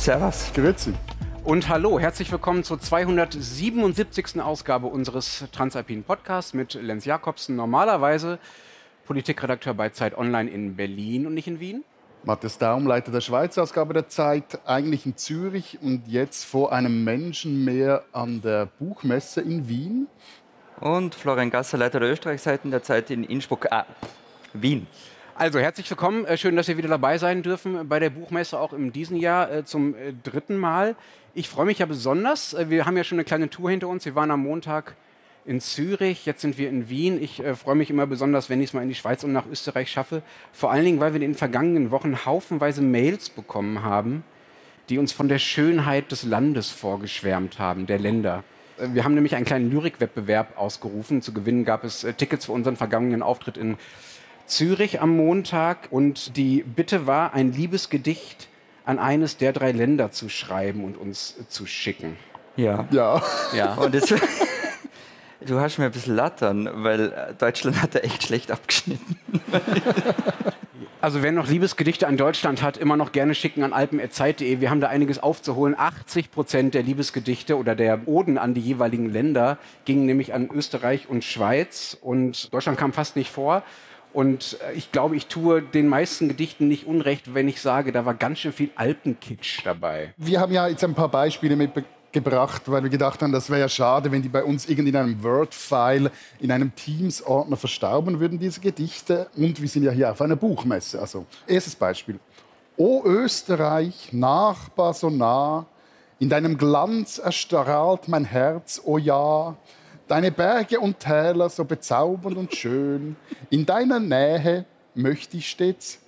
Servus. Grüezi. Und hallo, herzlich willkommen zur 277. Ausgabe unseres Transalpinen Podcasts mit Lenz Jakobsen, normalerweise Politikredakteur bei Zeit Online in Berlin und nicht in Wien. Matthias Daum, Leiter der Schweizer Ausgabe der Zeit, eigentlich in Zürich und jetzt vor einem Menschenmeer an der Buchmesse in Wien. Und Florian Gasser, Leiter der Österreichseiten der Zeit in Innsbruck, ah, Wien. Also herzlich willkommen, äh, schön, dass wir wieder dabei sein dürfen bei der Buchmesse, auch in diesem Jahr äh, zum äh, dritten Mal. Ich freue mich ja besonders, wir haben ja schon eine kleine Tour hinter uns, wir waren am Montag in Zürich, jetzt sind wir in Wien. Ich freue mich immer besonders, wenn ich es mal in die Schweiz und nach Österreich schaffe. Vor allen Dingen, weil wir in den vergangenen Wochen haufenweise Mails bekommen haben, die uns von der Schönheit des Landes vorgeschwärmt haben, der Länder. Wir haben nämlich einen kleinen Lyrikwettbewerb ausgerufen. Zu gewinnen gab es Tickets für unseren vergangenen Auftritt in Zürich am Montag und die Bitte war, ein Liebesgedicht an eines der drei Länder zu schreiben und uns zu schicken. Ja. Ja. Ja. Und das, du hast mir ein bisschen lattern, weil Deutschland hat da echt schlecht abgeschnitten. Also wer noch Liebesgedichte an Deutschland hat, immer noch gerne schicken an alpen.zeit.de. Wir haben da einiges aufzuholen. 80 Prozent der Liebesgedichte oder der Oden an die jeweiligen Länder gingen nämlich an Österreich und Schweiz. Und Deutschland kam fast nicht vor. Und äh, ich glaube, ich tue den meisten Gedichten nicht unrecht, wenn ich sage, da war ganz schön viel Alpenkitsch dabei. Wir haben ja jetzt ein paar Beispiele mitgebracht, weil wir gedacht haben, das wäre ja schade, wenn die bei uns irgendwie in einem Word-File, in einem Teams-Ordner verstauben würden, diese Gedichte. Und wir sind ja hier auf einer Buchmesse. Also, erstes Beispiel. O Österreich, Nachbar so nah, in deinem Glanz erstrahlt mein Herz, o ja. Deine Berge und Täler so bezaubernd und schön. In deiner Nähe möchte ich stets.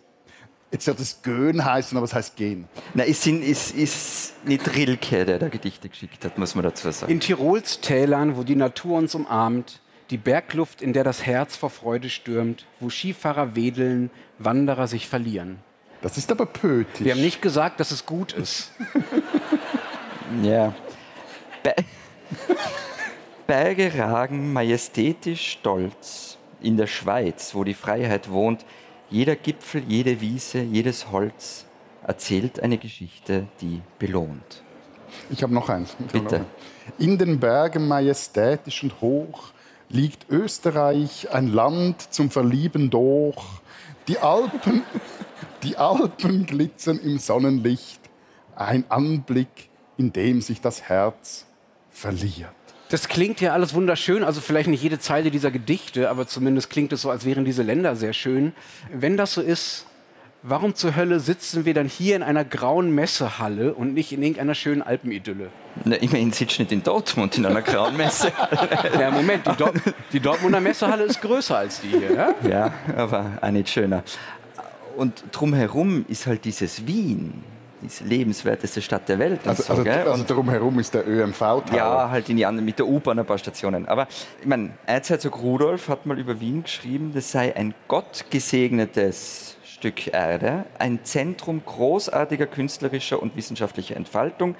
Jetzt wird es Gön heißen, aber es heißt Gehen. Na, es sind, ist, ist nicht Rilke, der da Gedichte geschickt hat, muss man dazu sagen. In Tirols Tälern, wo die Natur uns umarmt, die Bergluft, in der das Herz vor Freude stürmt, wo Skifahrer wedeln, Wanderer sich verlieren. Das ist aber pötisch. Wir haben nicht gesagt, dass es gut ist. ja. Be Berge ragen majestätisch stolz in der Schweiz, wo die Freiheit wohnt. Jeder Gipfel, jede Wiese, jedes Holz erzählt eine Geschichte, die belohnt. Ich habe noch eins. Bitte. Noch in den Bergen majestätisch und hoch liegt Österreich, ein Land zum Verlieben durch. Die Alpen, die Alpen glitzern im Sonnenlicht. Ein Anblick, in dem sich das Herz verliert. Das klingt ja alles wunderschön, also vielleicht nicht jede Zeile dieser Gedichte, aber zumindest klingt es so, als wären diese Länder sehr schön. Wenn das so ist, warum zur Hölle sitzen wir dann hier in einer grauen Messehalle und nicht in irgendeiner schönen Alpenidylle? Na, immerhin sitzt nicht in Dortmund in einer grauen Messehalle. ja, Moment, die, Dort die Dortmunder Messehalle ist größer als die hier. Ja, ja aber auch nicht schöner. Und drumherum ist halt dieses Wien die lebenswerteste Stadt der Welt. Also, so, also, also drumherum ist der ÖMV. -Tower. Ja, halt in die anderen, mit der U-Bahn ein paar Stationen. Aber ich meine, Erzherzog Rudolf hat mal über Wien geschrieben, das sei ein gottgesegnetes Stück Erde, ein Zentrum großartiger künstlerischer und wissenschaftlicher Entfaltung,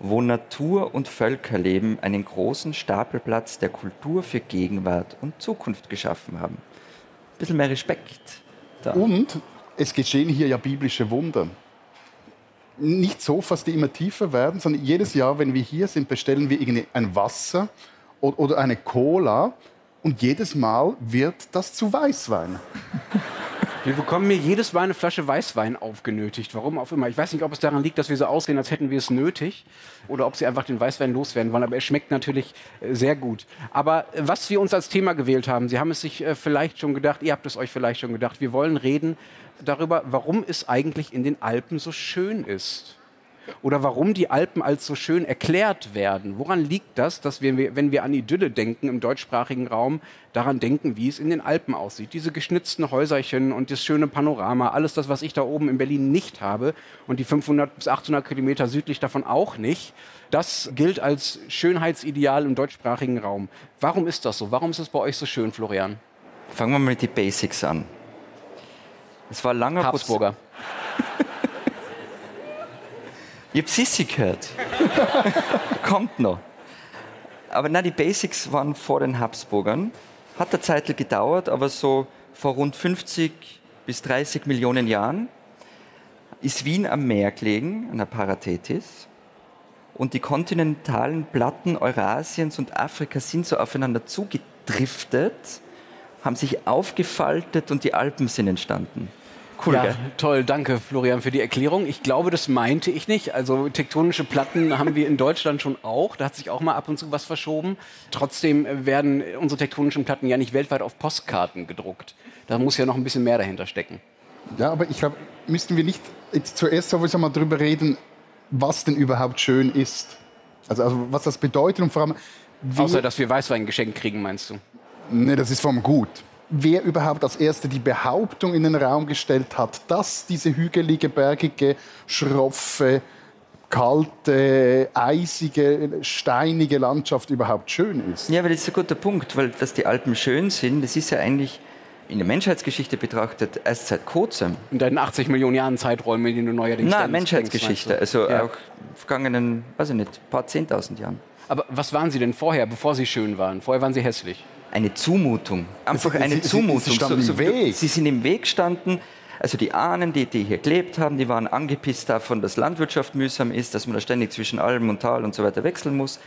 wo Natur und Völkerleben einen großen Stapelplatz der Kultur für Gegenwart und Zukunft geschaffen haben. Ein bisschen mehr Respekt. Da. Und es geschehen hier ja biblische Wunder nicht Sofas, die immer tiefer werden, sondern jedes Jahr, wenn wir hier sind, bestellen wir irgendwie ein Wasser oder eine Cola und jedes Mal wird das zu Weißwein. Wir bekommen mir jedes Mal eine Flasche Weißwein aufgenötigt. Warum auch immer. Ich weiß nicht, ob es daran liegt, dass wir so aussehen, als hätten wir es nötig, oder ob sie einfach den Weißwein loswerden wollen. Aber er schmeckt natürlich äh, sehr gut. Aber äh, was wir uns als Thema gewählt haben, Sie haben es sich äh, vielleicht schon gedacht, ihr habt es euch vielleicht schon gedacht, wir wollen reden darüber, warum es eigentlich in den Alpen so schön ist. Oder warum die Alpen als so schön erklärt werden. Woran liegt das, dass wir, wenn wir an Idylle denken im deutschsprachigen Raum, daran denken, wie es in den Alpen aussieht? Diese geschnitzten Häuserchen und das schöne Panorama, alles das, was ich da oben in Berlin nicht habe und die 500 bis 800 Kilometer südlich davon auch nicht, das gilt als Schönheitsideal im deutschsprachigen Raum. Warum ist das so? Warum ist es bei euch so schön, Florian? Fangen wir mal mit den Basics an. Es war langer Habsburger. ich Sissi gehört. Kommt noch. Aber na, die Basics waren vor den Habsburgern. Hat eine Zeit gedauert, aber so vor rund 50 bis 30 Millionen Jahren ist Wien am Meer gelegen, an der Parathetis. Und die kontinentalen Platten Eurasiens und Afrikas sind so aufeinander zugedriftet, haben sich aufgefaltet und die Alpen sind entstanden. Cool, ja, gell? toll, danke Florian für die Erklärung. Ich glaube, das meinte ich nicht. Also tektonische Platten haben wir in Deutschland schon auch. Da hat sich auch mal ab und zu was verschoben. Trotzdem werden unsere tektonischen Platten ja nicht weltweit auf Postkarten gedruckt. Da muss ja noch ein bisschen mehr dahinter stecken. Ja, aber ich glaube, müssten wir nicht jetzt zuerst sowieso mal drüber reden, was denn überhaupt schön ist. Also, also was das bedeutet und vor allem. Außer, dass wir Weißwein geschenkt kriegen, meinst du? Nee, das ist vom Gut wer überhaupt als Erster die Behauptung in den Raum gestellt hat, dass diese hügelige, bergige, schroffe, kalte, eisige, steinige Landschaft überhaupt schön ist. Ja, aber das ist ein guter Punkt, weil dass die Alpen schön sind, das ist ja eigentlich in der Menschheitsgeschichte betrachtet erst seit kurzem. In deinen 80 Millionen Jahren Zeiträumen, in denen du neuerdings Nein, Menschheitsgeschichte, also ja. auch vergangenen, weiß ich nicht, paar zehntausend Jahren. Aber was waren sie denn vorher, bevor sie schön waren? Vorher waren sie hässlich eine Zumutung. Einfach eine sie, Zumutung. Sie, sie, so, so, sie, sind im Weg gestanden. Also die Ahnen, die, die hier gelebt haben, die waren angepisst davon, dass Landwirtschaft mühsam ist, dass man da ständig zwischen Alm und Tal und so weiter wechseln muss.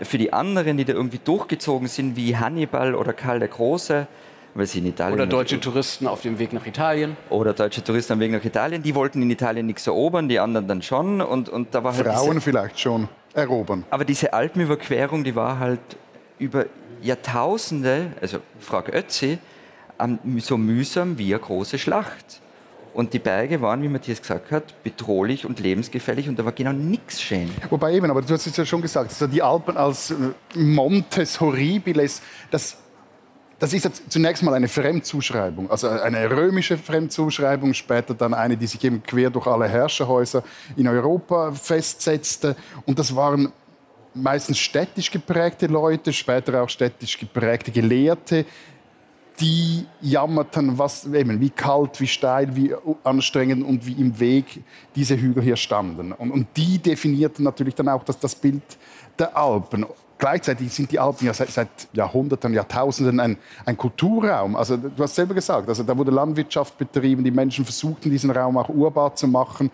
Für die anderen, die da irgendwie durchgezogen sind, wie Hannibal oder Karl der Große, weil sie in Italien. Oder deutsche Touristen auf dem Weg nach Italien. Oder deutsche Touristen auf dem Weg nach Italien. Die wollten in Italien nichts erobern, die anderen dann schon. Und, und da war halt Frauen vielleicht schon erobern. Aber diese Alpenüberquerung, die war halt über Jahrtausende, also frag Ötzi, so mühsam wie eine große Schlacht. Und die Berge waren, wie Matthias gesagt hat, bedrohlich und lebensgefährlich und da war genau nichts schön. Wobei eben, aber du hast es ja schon gesagt, also die Alpen als äh, Montes Horribiles, das, das ist ja zunächst mal eine Fremdzuschreibung, also eine römische Fremdzuschreibung, später dann eine, die sich eben quer durch alle Herrscherhäuser in Europa festsetzte. Und das waren meistens städtisch geprägte Leute, später auch städtisch geprägte Gelehrte, die jammerten, was, eben, wie kalt, wie steil, wie anstrengend und wie im Weg diese Hügel hier standen. Und, und die definierten natürlich dann auch das, das Bild der Alpen. Gleichzeitig sind die Alpen ja seit, seit Jahrhunderten, Jahrtausenden ein, ein, Kulturraum. Also du hast selber gesagt, also da wurde Landwirtschaft betrieben, die Menschen versuchten diesen Raum auch urbar zu machen.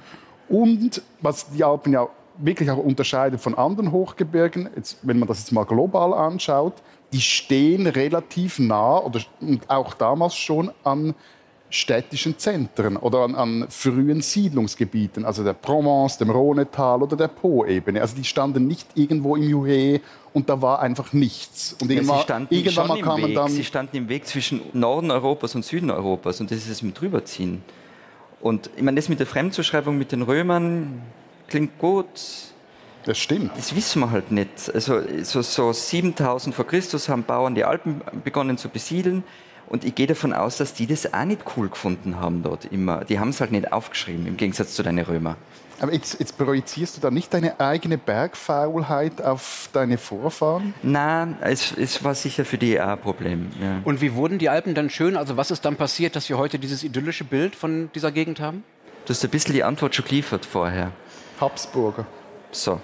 Und was die Alpen ja wirklich auch unterscheidet von anderen Hochgebirgen, jetzt, wenn man das jetzt mal global anschaut, die stehen relativ nah oder auch damals schon an städtischen Zentren oder an, an, frühen Siedlungsgebieten, also der Provence, dem Rhonetal oder der Po-Ebene. Also die standen nicht irgendwo im Juhe und da war einfach nichts. Und irgendwann, ja, sie standen irgendwann mal kam man dann Sie standen im Weg zwischen Norden Europas und Süden Europas und das ist es mit drüberziehen. Und ich meine, das mit der Fremdzuschreibung mit den Römern, klingt gut. Das stimmt. Das wissen wir halt nicht. Also so, so 7000 vor Christus haben Bauern die Alpen begonnen zu besiedeln. Und ich gehe davon aus, dass die das auch nicht cool gefunden haben dort immer. Die haben es halt nicht aufgeschrieben, im Gegensatz zu deinen Römer. Aber jetzt, jetzt projizierst du da nicht deine eigene Bergfaulheit auf deine Vorfahren? Nein, es, es war sicher für die auch ein Problem. Ja. Und wie wurden die Alpen dann schön? Also was ist dann passiert, dass wir heute dieses idyllische Bild von dieser Gegend haben? Du hast ein bisschen die Antwort schon geliefert vorher. Habsburger. So.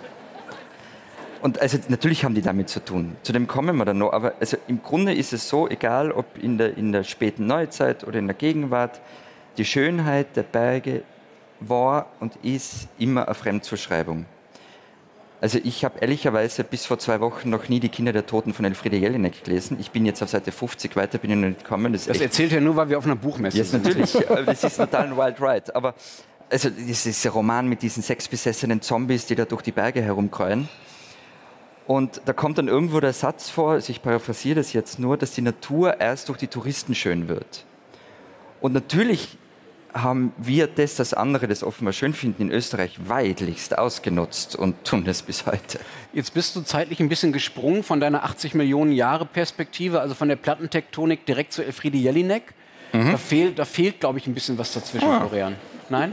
Und also natürlich haben die damit zu tun. Zu dem kommen wir dann noch. Aber also im Grunde ist es so, egal ob in der, in der späten Neuzeit oder in der Gegenwart, die Schönheit der Berge war und ist immer eine Fremdzuschreibung. Also ich habe ehrlicherweise bis vor zwei Wochen noch nie die Kinder der Toten von Elfriede Jelinek gelesen. Ich bin jetzt auf Seite 50, weiter bin ich noch nicht gekommen. Das, das erzählt er nur, weil wir auf einer Buchmesse yes, sind. natürlich. das ist total ein Wild Ride. Aber also dieser Roman mit diesen sexbesessenen Zombies, die da durch die Berge herumkreuen. Und da kommt dann irgendwo der Satz vor, also ich paraphrasiere das jetzt nur, dass die Natur erst durch die Touristen schön wird. Und natürlich haben wir das, das andere, das offenbar schön finden, in Österreich weitlichst ausgenutzt und tun das bis heute. Jetzt bist du zeitlich ein bisschen gesprungen von deiner 80 Millionen Jahre Perspektive, also von der Plattentektonik direkt zu Elfriede Jelinek. Mhm. Da fehlt, da fehlt glaube ich, ein bisschen was dazwischen, oh. Florian. Nein?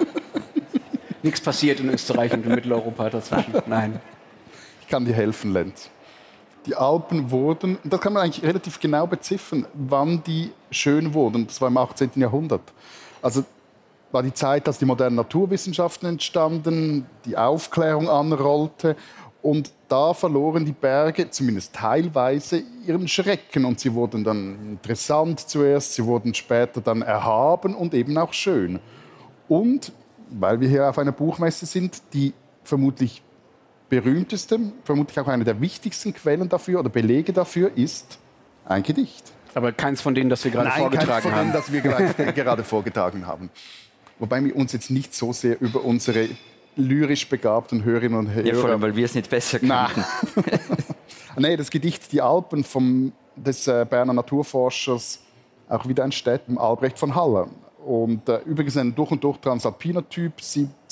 Nichts passiert in Österreich und in Mitteleuropa dazwischen. Nein. Ich kann dir helfen, Lenz. Die Alpen wurden, das kann man eigentlich relativ genau beziffern, wann die schön wurden. Das war im 18. Jahrhundert. Also war die Zeit, dass die modernen Naturwissenschaften entstanden, die Aufklärung anrollte und da verloren die Berge zumindest teilweise ihren Schrecken und sie wurden dann interessant zuerst, sie wurden später dann erhaben und eben auch schön. Und weil wir hier auf einer Buchmesse sind, die vermutlich berühmteste, vermutlich auch eine der wichtigsten Quellen dafür oder Belege dafür ist ein Gedicht. Aber keins von denen, das wir gerade Nein, vorgetragen keins von haben. denen, das wir gerade, gerade vorgetragen haben. Wobei wir uns jetzt nicht so sehr über unsere lyrisch begabten Hörerinnen und Hörer... Ja, vor allem, weil wir es nicht besser Nein. können. nee, das Gedicht Die Alpen vom, des äh, Berner Naturforschers, auch wieder ein Städten, Albrecht von Haller. Und äh, übrigens ein durch und durch transalpiner Typ,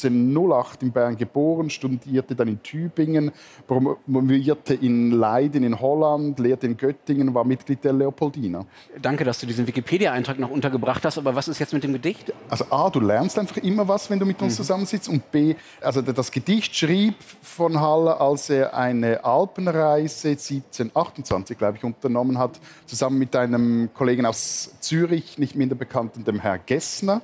1708 in Bern geboren, studierte dann in Tübingen, promovierte in Leiden in Holland, lehrte in Göttingen, war Mitglied der Leopoldina. Danke, dass du diesen Wikipedia-Eintrag noch untergebracht hast. Aber was ist jetzt mit dem Gedicht? Also A, du lernst einfach immer was, wenn du mit uns zusammensitzt. Und B, also das Gedicht schrieb von Haller, als er eine Alpenreise 1728, glaube ich, unternommen hat, zusammen mit einem Kollegen aus Zürich, nicht minder bekannten, dem Herr Gessner.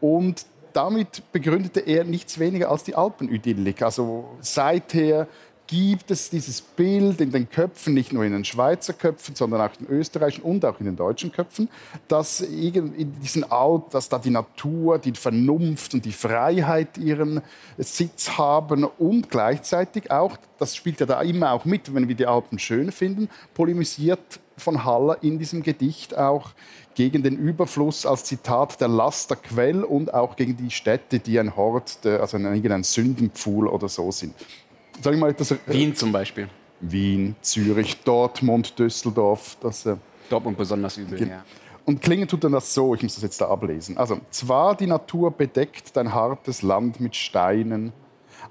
Und damit begründete er nichts weniger als die Alpenidyllik. Also seither gibt es dieses Bild in den Köpfen, nicht nur in den Schweizer Köpfen, sondern auch in den österreichischen und auch in den deutschen Köpfen, dass in diesen Alpen, dass da die Natur, die Vernunft und die Freiheit ihren Sitz haben und gleichzeitig auch, das spielt ja da immer auch mit, wenn wir die Alpen schön finden, polemisiert von Haller in diesem Gedicht auch gegen den Überfluss als Zitat der Last der Quell und auch gegen die Städte, die ein Hort, der, also ein, irgendein Sündenpfuhl oder so sind. Sag ich mal etwas, äh, Wien zum Beispiel. Wien, Zürich, Dortmund, Düsseldorf. Das, äh, Dortmund besonders übel. Ja. und klingen tut dann das so, ich muss das jetzt da ablesen. Also, zwar die Natur bedeckt dein hartes Land mit Steinen,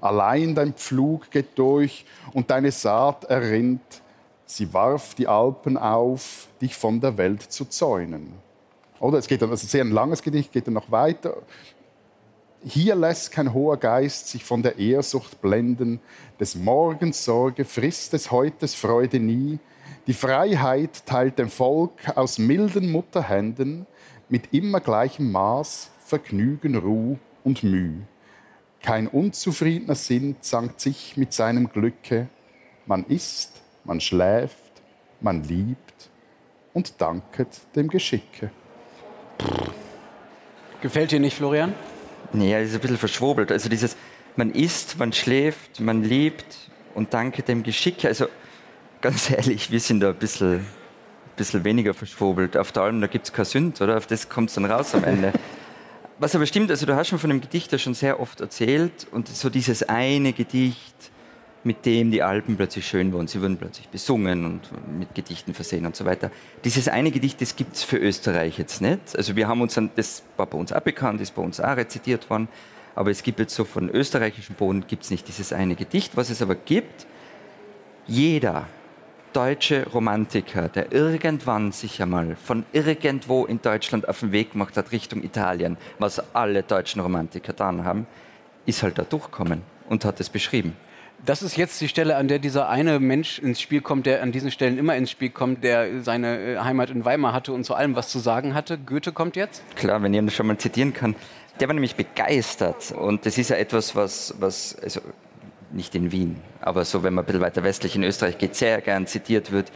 allein dein Pflug geht durch und deine Saat errinnt, sie warf die Alpen auf, dich von der Welt zu zäunen. Oder es geht dann, also sehr ein langes Gedicht, geht dann noch weiter. Hier lässt kein hoher Geist sich von der Ehrsucht blenden, des Morgens Sorge frisst des Heutes Freude nie. Die Freiheit teilt dem Volk aus milden Mutterhänden mit immer gleichem Maß Vergnügen, Ruh und Müh. Kein unzufriedener Sinn zankt sich mit seinem Glücke. Man isst, man schläft, man liebt und danket dem Geschicke. Gefällt dir nicht, Florian? Nee, das ist ein bisschen verschwobelt. Also dieses, man isst, man schläft, man lebt und danke dem Geschick. Also ganz ehrlich, wir sind da ein bisschen, ein bisschen weniger verschwobelt. Auf der Alm, da gibt es kein Sünd, oder? Auf das kommt es dann raus am Ende. Was aber stimmt, also du hast schon von dem Gedicht ja schon sehr oft erzählt und so dieses eine Gedicht, mit dem die Alpen plötzlich schön wurden. Sie wurden plötzlich besungen und mit Gedichten versehen und so weiter. Dieses eine Gedicht, das gibt es für Österreich jetzt nicht. Also wir haben uns dann, das war bei uns auch bekannt, ist bei uns auch rezitiert worden, aber es gibt jetzt so von österreichischem Boden gibt es nicht dieses eine Gedicht. Was es aber gibt, jeder deutsche Romantiker, der irgendwann sich einmal von irgendwo in Deutschland auf den Weg gemacht hat Richtung Italien, was alle deutschen Romantiker dann haben, ist halt da durchgekommen und hat es beschrieben. Das ist jetzt die Stelle, an der dieser eine Mensch ins Spiel kommt, der an diesen Stellen immer ins Spiel kommt, der seine äh, Heimat in Weimar hatte und zu allem was zu sagen hatte. Goethe kommt jetzt. Klar, wenn ich ihn schon mal zitieren kann. Der war nämlich begeistert und das ist ja etwas, was, was also nicht in Wien, aber so, wenn man ein bisschen weiter westlich in Österreich geht, sehr gern zitiert wird.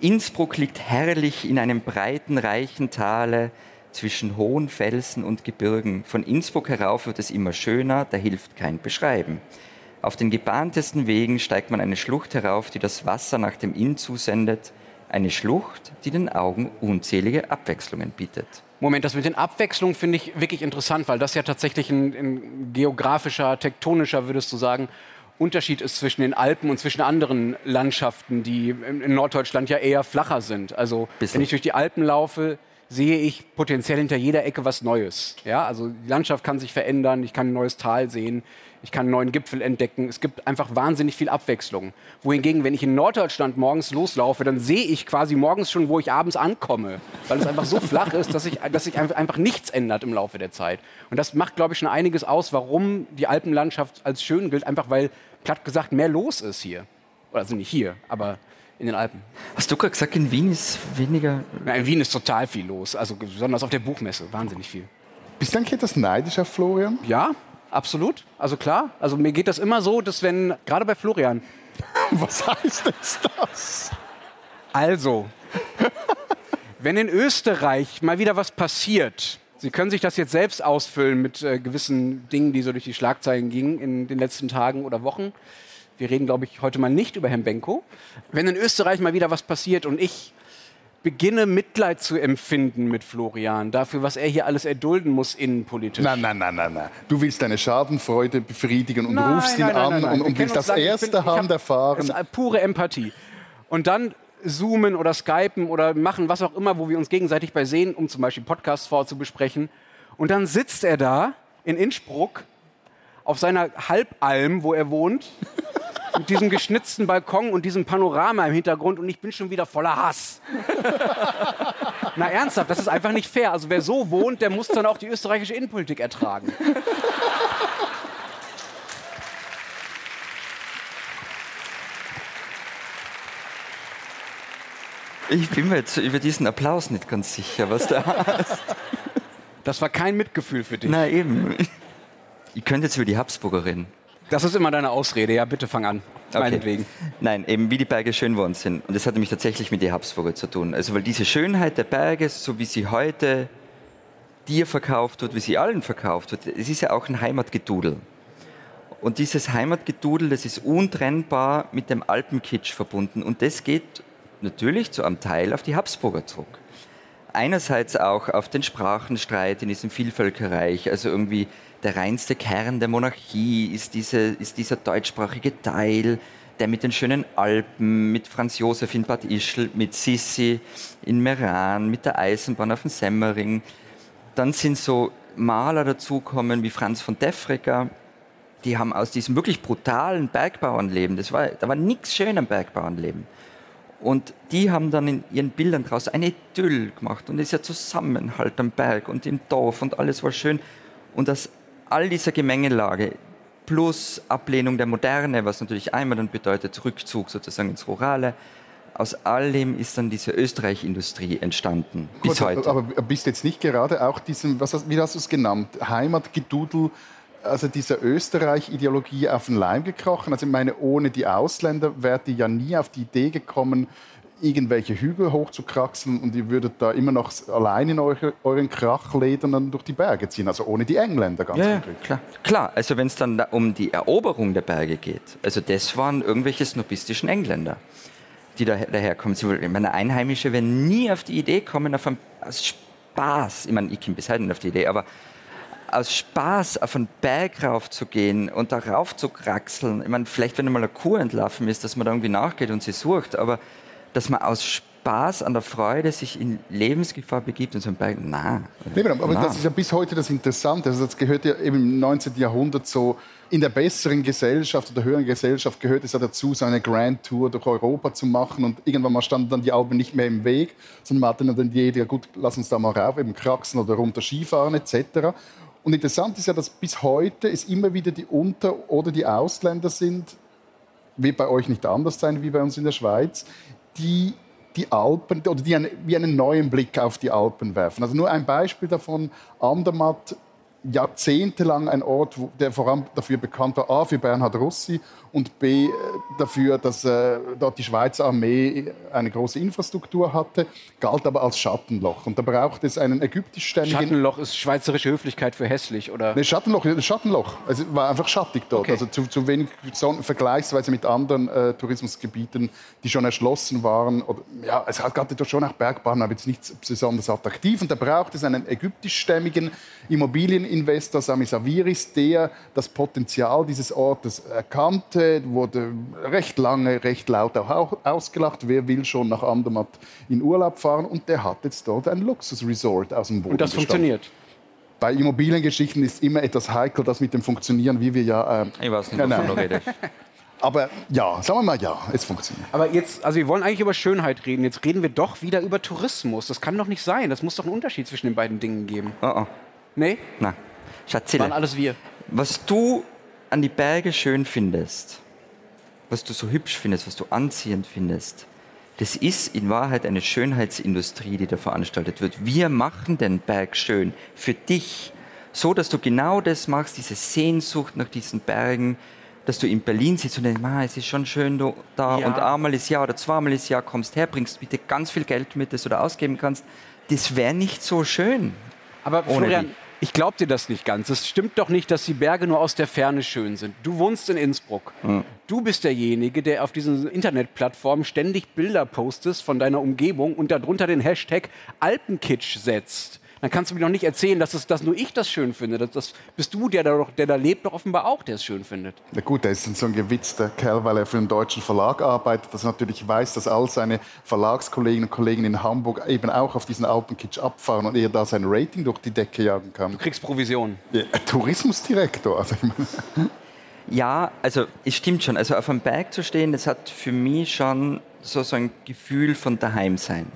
Innsbruck liegt herrlich in einem breiten, reichen Tale zwischen hohen Felsen und Gebirgen. Von Innsbruck herauf wird es immer schöner, da hilft kein Beschreiben. Auf den gebahntesten Wegen steigt man eine Schlucht herauf, die das Wasser nach dem Inn zusendet. Eine Schlucht, die den Augen unzählige Abwechslungen bietet. Moment, das mit den Abwechslungen finde ich wirklich interessant, weil das ja tatsächlich ein, ein geografischer, tektonischer, würdest du sagen, Unterschied ist zwischen den Alpen und zwischen anderen Landschaften, die in Norddeutschland ja eher flacher sind. Also Bisschen. wenn ich durch die Alpen laufe, sehe ich potenziell hinter jeder Ecke was Neues. Ja, also die Landschaft kann sich verändern, ich kann ein neues Tal sehen, ich kann einen neuen Gipfel entdecken. Es gibt einfach wahnsinnig viel Abwechslung. Wohingegen, wenn ich in Norddeutschland morgens loslaufe, dann sehe ich quasi morgens schon, wo ich abends ankomme, weil es einfach so flach ist, dass sich dass einfach einfach nichts ändert im Laufe der Zeit. Und das macht, glaube ich, schon einiges aus, warum die Alpenlandschaft als schön gilt, einfach weil, platt gesagt, mehr los ist hier. Also nicht hier, aber in den Alpen. Hast du gerade gesagt, in Wien ist weniger. Na, in Wien ist total viel los, also besonders auf der Buchmesse, wahnsinnig viel. Bist du eigentlich etwas neidisch auf Florian? Ja, absolut. Also klar. Also mir geht das immer so, dass wenn, gerade bei Florian, Was heißt jetzt das? also, wenn in Österreich mal wieder was passiert, Sie können sich das jetzt selbst ausfüllen mit äh, gewissen Dingen, die so durch die Schlagzeilen gingen in den letzten Tagen oder Wochen. Wir reden, glaube ich, heute mal nicht über Herrn Benko. Wenn in Österreich mal wieder was passiert und ich beginne Mitleid zu empfinden mit Florian dafür, was er hier alles erdulden muss innenpolitisch. Nein, nein, nein, nein, nein. Du willst deine Schadenfreude befriedigen und Nein, rufst ihn nein, an und, und willst das. Ich erste bin- Hand erfahren. Das ist pure Empathie. Und dann zoomen oder skypen oder machen was auch immer, wo wir uns gegenseitig bei sehen, um zum Beispiel Podcasts vorzubesprechen. Und dann sitzt er da in Innsbruck auf seiner Halbalm, wo er wohnt, mit diesem geschnitzten Balkon und diesem Panorama im Hintergrund und ich bin schon wieder voller Hass. Na ernsthaft, das ist einfach nicht fair. Also wer so wohnt, der muss dann auch die österreichische Innenpolitik ertragen. Ich bin mir jetzt über diesen Applaus nicht ganz sicher, was da heißt. Das war kein Mitgefühl für dich. Na eben. Ich könnte jetzt über die Habsburger reden. Das ist immer deine Ausrede. Ja, bitte fang an. Meinetwegen. Nein, eben wie die Berge schön worden sind. Und das hat nämlich tatsächlich mit den Habsburger zu tun. Also weil diese Schönheit der Berge, so wie sie heute dir verkauft wird, wie sie allen verkauft wird, es ist ja auch ein Heimatgedudel. Und dieses Heimatgedudel, das ist untrennbar mit dem Alpenkitsch verbunden. Und das geht natürlich zu einem Teil auf die Habsburger zurück. Einerseits auch auf den Sprachenstreit in diesem Vielvölkerreich, also irgendwie der reinste Kern der Monarchie ist, diese, ist dieser deutschsprachige Teil, der mit den schönen Alpen, mit Franz Josef in Bad Ischl, mit Sissi in Meran, mit der Eisenbahn auf dem Semmering. Dann sind so Maler dazukommen wie Franz von Defregger, die haben aus diesem wirklich brutalen Bergbauernleben, das war, da war nichts schön am Bergbauernleben. Und die haben dann in ihren Bildern daraus eine Idyll gemacht und es ist ja Zusammenhalt am Berg und im Dorf und alles war schön. Und aus all dieser Gemengelage plus Ablehnung der Moderne, was natürlich einmal dann bedeutet Rückzug sozusagen ins Rurale, aus all dem ist dann diese Österreich-Industrie entstanden, bis Gut, heute. Aber bist jetzt nicht gerade auch diesem, was hast, wie hast du es genannt, Heimatgedudel, also dieser Österreich-Ideologie auf den Leim gekrochen? Also ich meine, ohne die Ausländer wärt ihr ja nie auf die Idee gekommen, irgendwelche Hügel hochzukraxeln und ihr würdet da immer noch allein in eure, euren Krachledern dann durch die Berge ziehen, also ohne die Engländer ganz Ja, ja, konkret. klar. Klar, also wenn es dann da um die Eroberung der Berge geht, also das waren irgendwelche snobistischen Engländer, die da, daherkommen. Sie, ich meine, Einheimische werden nie auf die Idee kommen, auf einen, aus Spaß, ich meine, ich komme bis heute nicht auf die Idee, aber aus Spaß auf einen Berg raufzugehen und da rauf zu kraxeln. Ich meine, vielleicht, wenn mal eine Kuh entlaufen ist, dass man da irgendwie nachgeht und sie sucht, aber dass man aus Spaß an der Freude sich in Lebensgefahr begibt und so einen Berg, na. Nee, aber na. das ist ja bis heute das Interessante. Also das gehört ja eben im 19. Jahrhundert so in der besseren Gesellschaft oder höheren Gesellschaft gehört es ja dazu, so eine Grand Tour durch Europa zu machen. Und irgendwann mal standen dann die Alpen nicht mehr im Weg, sondern man hatte dann die Idee, ja gut, lass uns da mal rauf, eben kraxen oder runter Skifahren etc. Und interessant ist ja, dass bis heute es immer wieder die Unter- oder die Ausländer sind, wird bei euch nicht anders sein wie bei uns in der Schweiz, die die Alpen oder die eine, wie einen neuen Blick auf die Alpen werfen. Also nur ein Beispiel davon: Andermatt, jahrzehntelang ein Ort, der vor allem dafür bekannt war, a für Bernhard Rossi und b äh, dafür, dass äh, dort die Schweizer Armee eine große Infrastruktur hatte, galt aber als Schattenloch. Und da braucht es einen ägyptischstämmigen Schattenloch ist schweizerische Höflichkeit für hässlich, oder? Ne, Schattenloch, ein Schattenloch. Also es war einfach schattig dort. Okay. Also zu, zu wenig Sonne, vergleichsweise mit anderen äh, Tourismusgebieten, die schon erschlossen waren. Oder, ja, es hat- hatte doch schon auch Bergbahnen, aber jetzt nicht besonders attraktiv. Und da braucht es einen ägyptischstämmigen Immobilieninvestor, Sami Saviris, der das Potenzial dieses Ortes erkannte, wurde recht lange, recht laut auch au- ausgelacht. Wer will schon nach Andermatt in Urlaub fahren? Und der hat jetzt dort ein Luxusresort aus dem Boden Und das gestampft funktioniert. bei Immobiliengeschichten ist immer etwas heikel, das mit dem Funktionieren, wie wir ja. Äh, Ich weiß nicht, wovon nein. du redest. aber ja, sagen wir mal ja, es funktioniert. Aber jetzt, also wir wollen eigentlich über Schönheit reden. Jetzt reden wir doch wieder über Tourismus. Das kann doch nicht sein. Das muss doch einen Unterschied zwischen den beiden Dingen geben. Oh, oh. Nee? Na, Waren Schatzille, alles wir. was du an die Berge schön findest, was du so hübsch findest, was du anziehend findest, das ist in Wahrheit eine Schönheitsindustrie, die da veranstaltet wird. Wir machen den Berg schön für dich, so dass du genau das machst, diese Sehnsucht nach diesen Bergen, dass du in Berlin sitzt und denkst, "Ma, es ist schon schön da Ja. und einmal das Jahr oder zweimal das Jahr kommst her, bringst bitte ganz viel Geld mit, das du da ausgeben kannst. Das wäre nicht so schön. Aber Ohne Florian, die. Ich glaube dir das nicht ganz. Es stimmt doch nicht, dass die Berge nur aus der Ferne schön sind. Du wohnst in Innsbruck. Du bist derjenige, der auf diesen Internetplattformen ständig Bilder postest von deiner Umgebung und darunter den Hashtag Alpenkitsch setzt. Dann kannst du mir doch nicht erzählen, dass, es, dass nur ich das schön finde. Das, das bist du, der da, doch, der da lebt, doch offenbar auch, der es schön findet. Na gut, er ist so ein gewitzter Kerl, weil er für einen deutschen Verlag arbeitet, das natürlich weiß, dass all seine Verlagskolleginnen und Kollegen in Hamburg eben auch auf diesen Alpenkitsch abfahren und er da sein Rating durch die Decke jagen kann. Du kriegst Provision. Ja, Tourismusdirektor. Also ich meine, Ja, also es stimmt schon. Also auf einem Berg zu stehen, das hat für mich schon so, so ein Gefühl von daheim sein.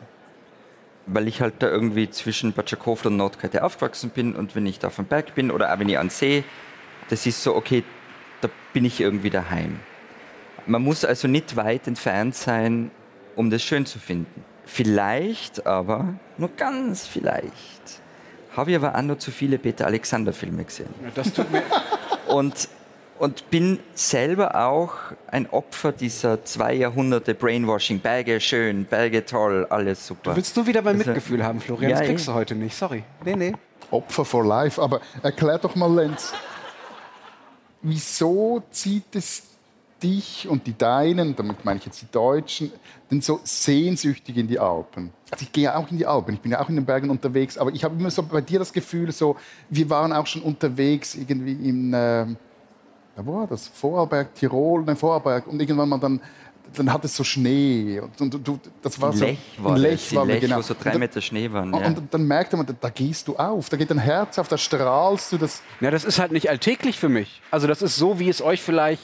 Weil ich halt da irgendwie zwischen Bad Schakofel und Nordkette aufgewachsen bin und wenn ich da auf dem Berg bin oder auch wenn ich an See, das ist so, okay, da bin ich irgendwie daheim. Man muss also nicht weit entfernt sein, um das schön zu finden. Vielleicht aber, nur ganz vielleicht, habe ich aber auch nur zu viele Peter Alexander Filme gesehen Das tut mir. und, und bin selber auch ein Opfer dieser zwei Jahrhunderte Brainwashing. Berge schön, Berge toll, alles super. Willst du wieder mein Also- Mitgefühl haben, Florian? Ja, das kriegst eh. du heute nicht. Sorry. Nee, nee. Opfer for life. Aber erklär doch mal, Lenz, wieso zieht es dich und die Deinen, damit meine ich jetzt die Deutschen, denn so sehnsüchtig in die Alpen? Also ich gehe ja auch in die Alpen, ich bin ja auch in den Bergen unterwegs, aber ich habe immer so bei dir das Gefühl, so, wir waren auch schon unterwegs irgendwie in, äh, ja, wo war das? Vorarlberg, Tirol, nein, Vorarlberg und irgendwann mal dann, dann hat es so Schnee und, und du, das war so, Lech war Lech wir, Lech, genau. wo so drei Und dann- Meter Schnee waren. und Ja. dann, dann merkte man, da, da gehst du auf, da geht dein Herz auf, da strahlst du das. Ja, das ist halt nicht alltäglich für mich. Also das ist so, wie es euch vielleicht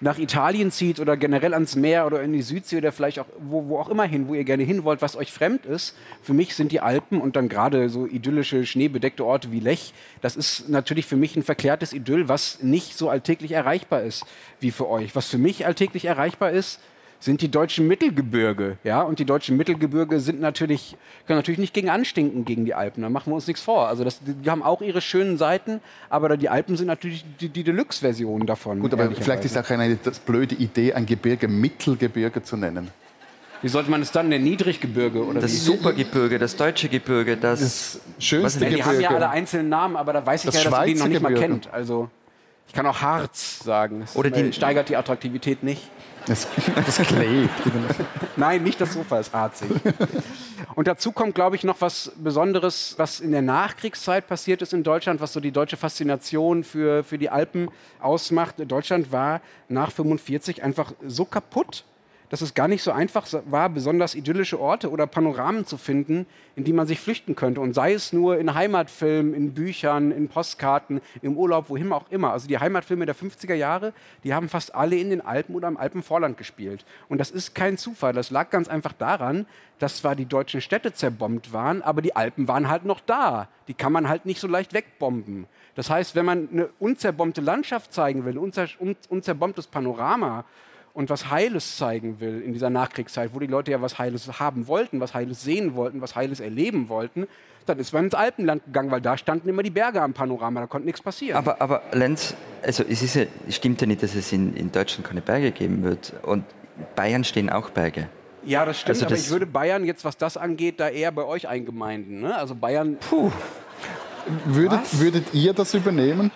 nach Italien zieht oder generell ans Meer oder in die Südsee oder vielleicht auch wo, wo auch immer hin, wo ihr gerne hin wollt, was euch fremd ist. Für mich sind die Alpen und dann gerade so idyllische, schneebedeckte Orte wie Lech, das ist natürlich für mich ein verklärtes Idyll, was nicht so alltäglich erreichbar ist wie für euch. Was für mich alltäglich erreichbar ist, sind die deutschen Mittelgebirge. Ja? Und die deutschen Mittelgebirge sind natürlich, können natürlich nicht gegen anstinken gegen die Alpen. Da machen wir uns nichts vor. Also das, die haben auch ihre schönen Seiten, aber die Alpen sind natürlich die, die Deluxe-Version davon. Gut, aber vielleicht ist auch eine das blöde Idee, ein Gebirge Mittelgebirge zu nennen. Wie sollte man es dann nennen? Niedriggebirge oder Das wie? Supergebirge, das deutsche Gebirge, das. Das schönste Ja, die haben ja Gebirge. alle einzelnen Namen, aber da weiß ich Das ja, dass ihr die noch nicht mal Schweizer kennt. Also ich kann auch Harz sagen. Das Oder die- steigert die Attraktivität nicht. Das, das klebt. Nein, nicht das Sofa ist harzig. Und dazu kommt, glaube ich, noch was Besonderes, was in der Nachkriegszeit passiert ist in Deutschland, was so die deutsche Faszination für, für die Alpen ausmacht. Deutschland war nach 45 einfach so kaputt, dass es gar nicht so einfach war, besonders idyllische Orte oder Panoramen zu finden, in die man sich flüchten könnte. Und sei es nur in Heimatfilmen, in Büchern, in Postkarten, im Urlaub, wohin auch immer. Also die Heimatfilme der 50er Jahre, die haben fast alle in den Alpen oder im Alpenvorland gespielt. Und das ist kein Zufall. Das lag ganz einfach daran, dass zwar die deutschen Städte zerbombt waren, aber die Alpen waren halt noch da. Die kann man halt nicht so leicht wegbomben. Das heißt, wenn man eine unzerbombte Landschaft zeigen will, ein unzer un unzerbombtes Panorama, und was Heiles zeigen will in dieser Nachkriegszeit, wo die Leute ja was Heiles haben wollten, was Heiles sehen wollten, was Heiles erleben wollten, dann ist man ins Alpenland gegangen, weil da standen immer die Berge am Panorama, da konnte nichts passieren. Aber, aber Lenz, also es ist ja, stimmt ja nicht, dass es in, in Deutschland keine Berge geben wird. Und in Bayern stehen auch Berge. ja, das stimmt, also aber das- ich würde Bayern jetzt, was das angeht, da eher bei euch eingemeinden. Ne? Also Bayern, puh, Würdet, würdet ihr das übernehmen?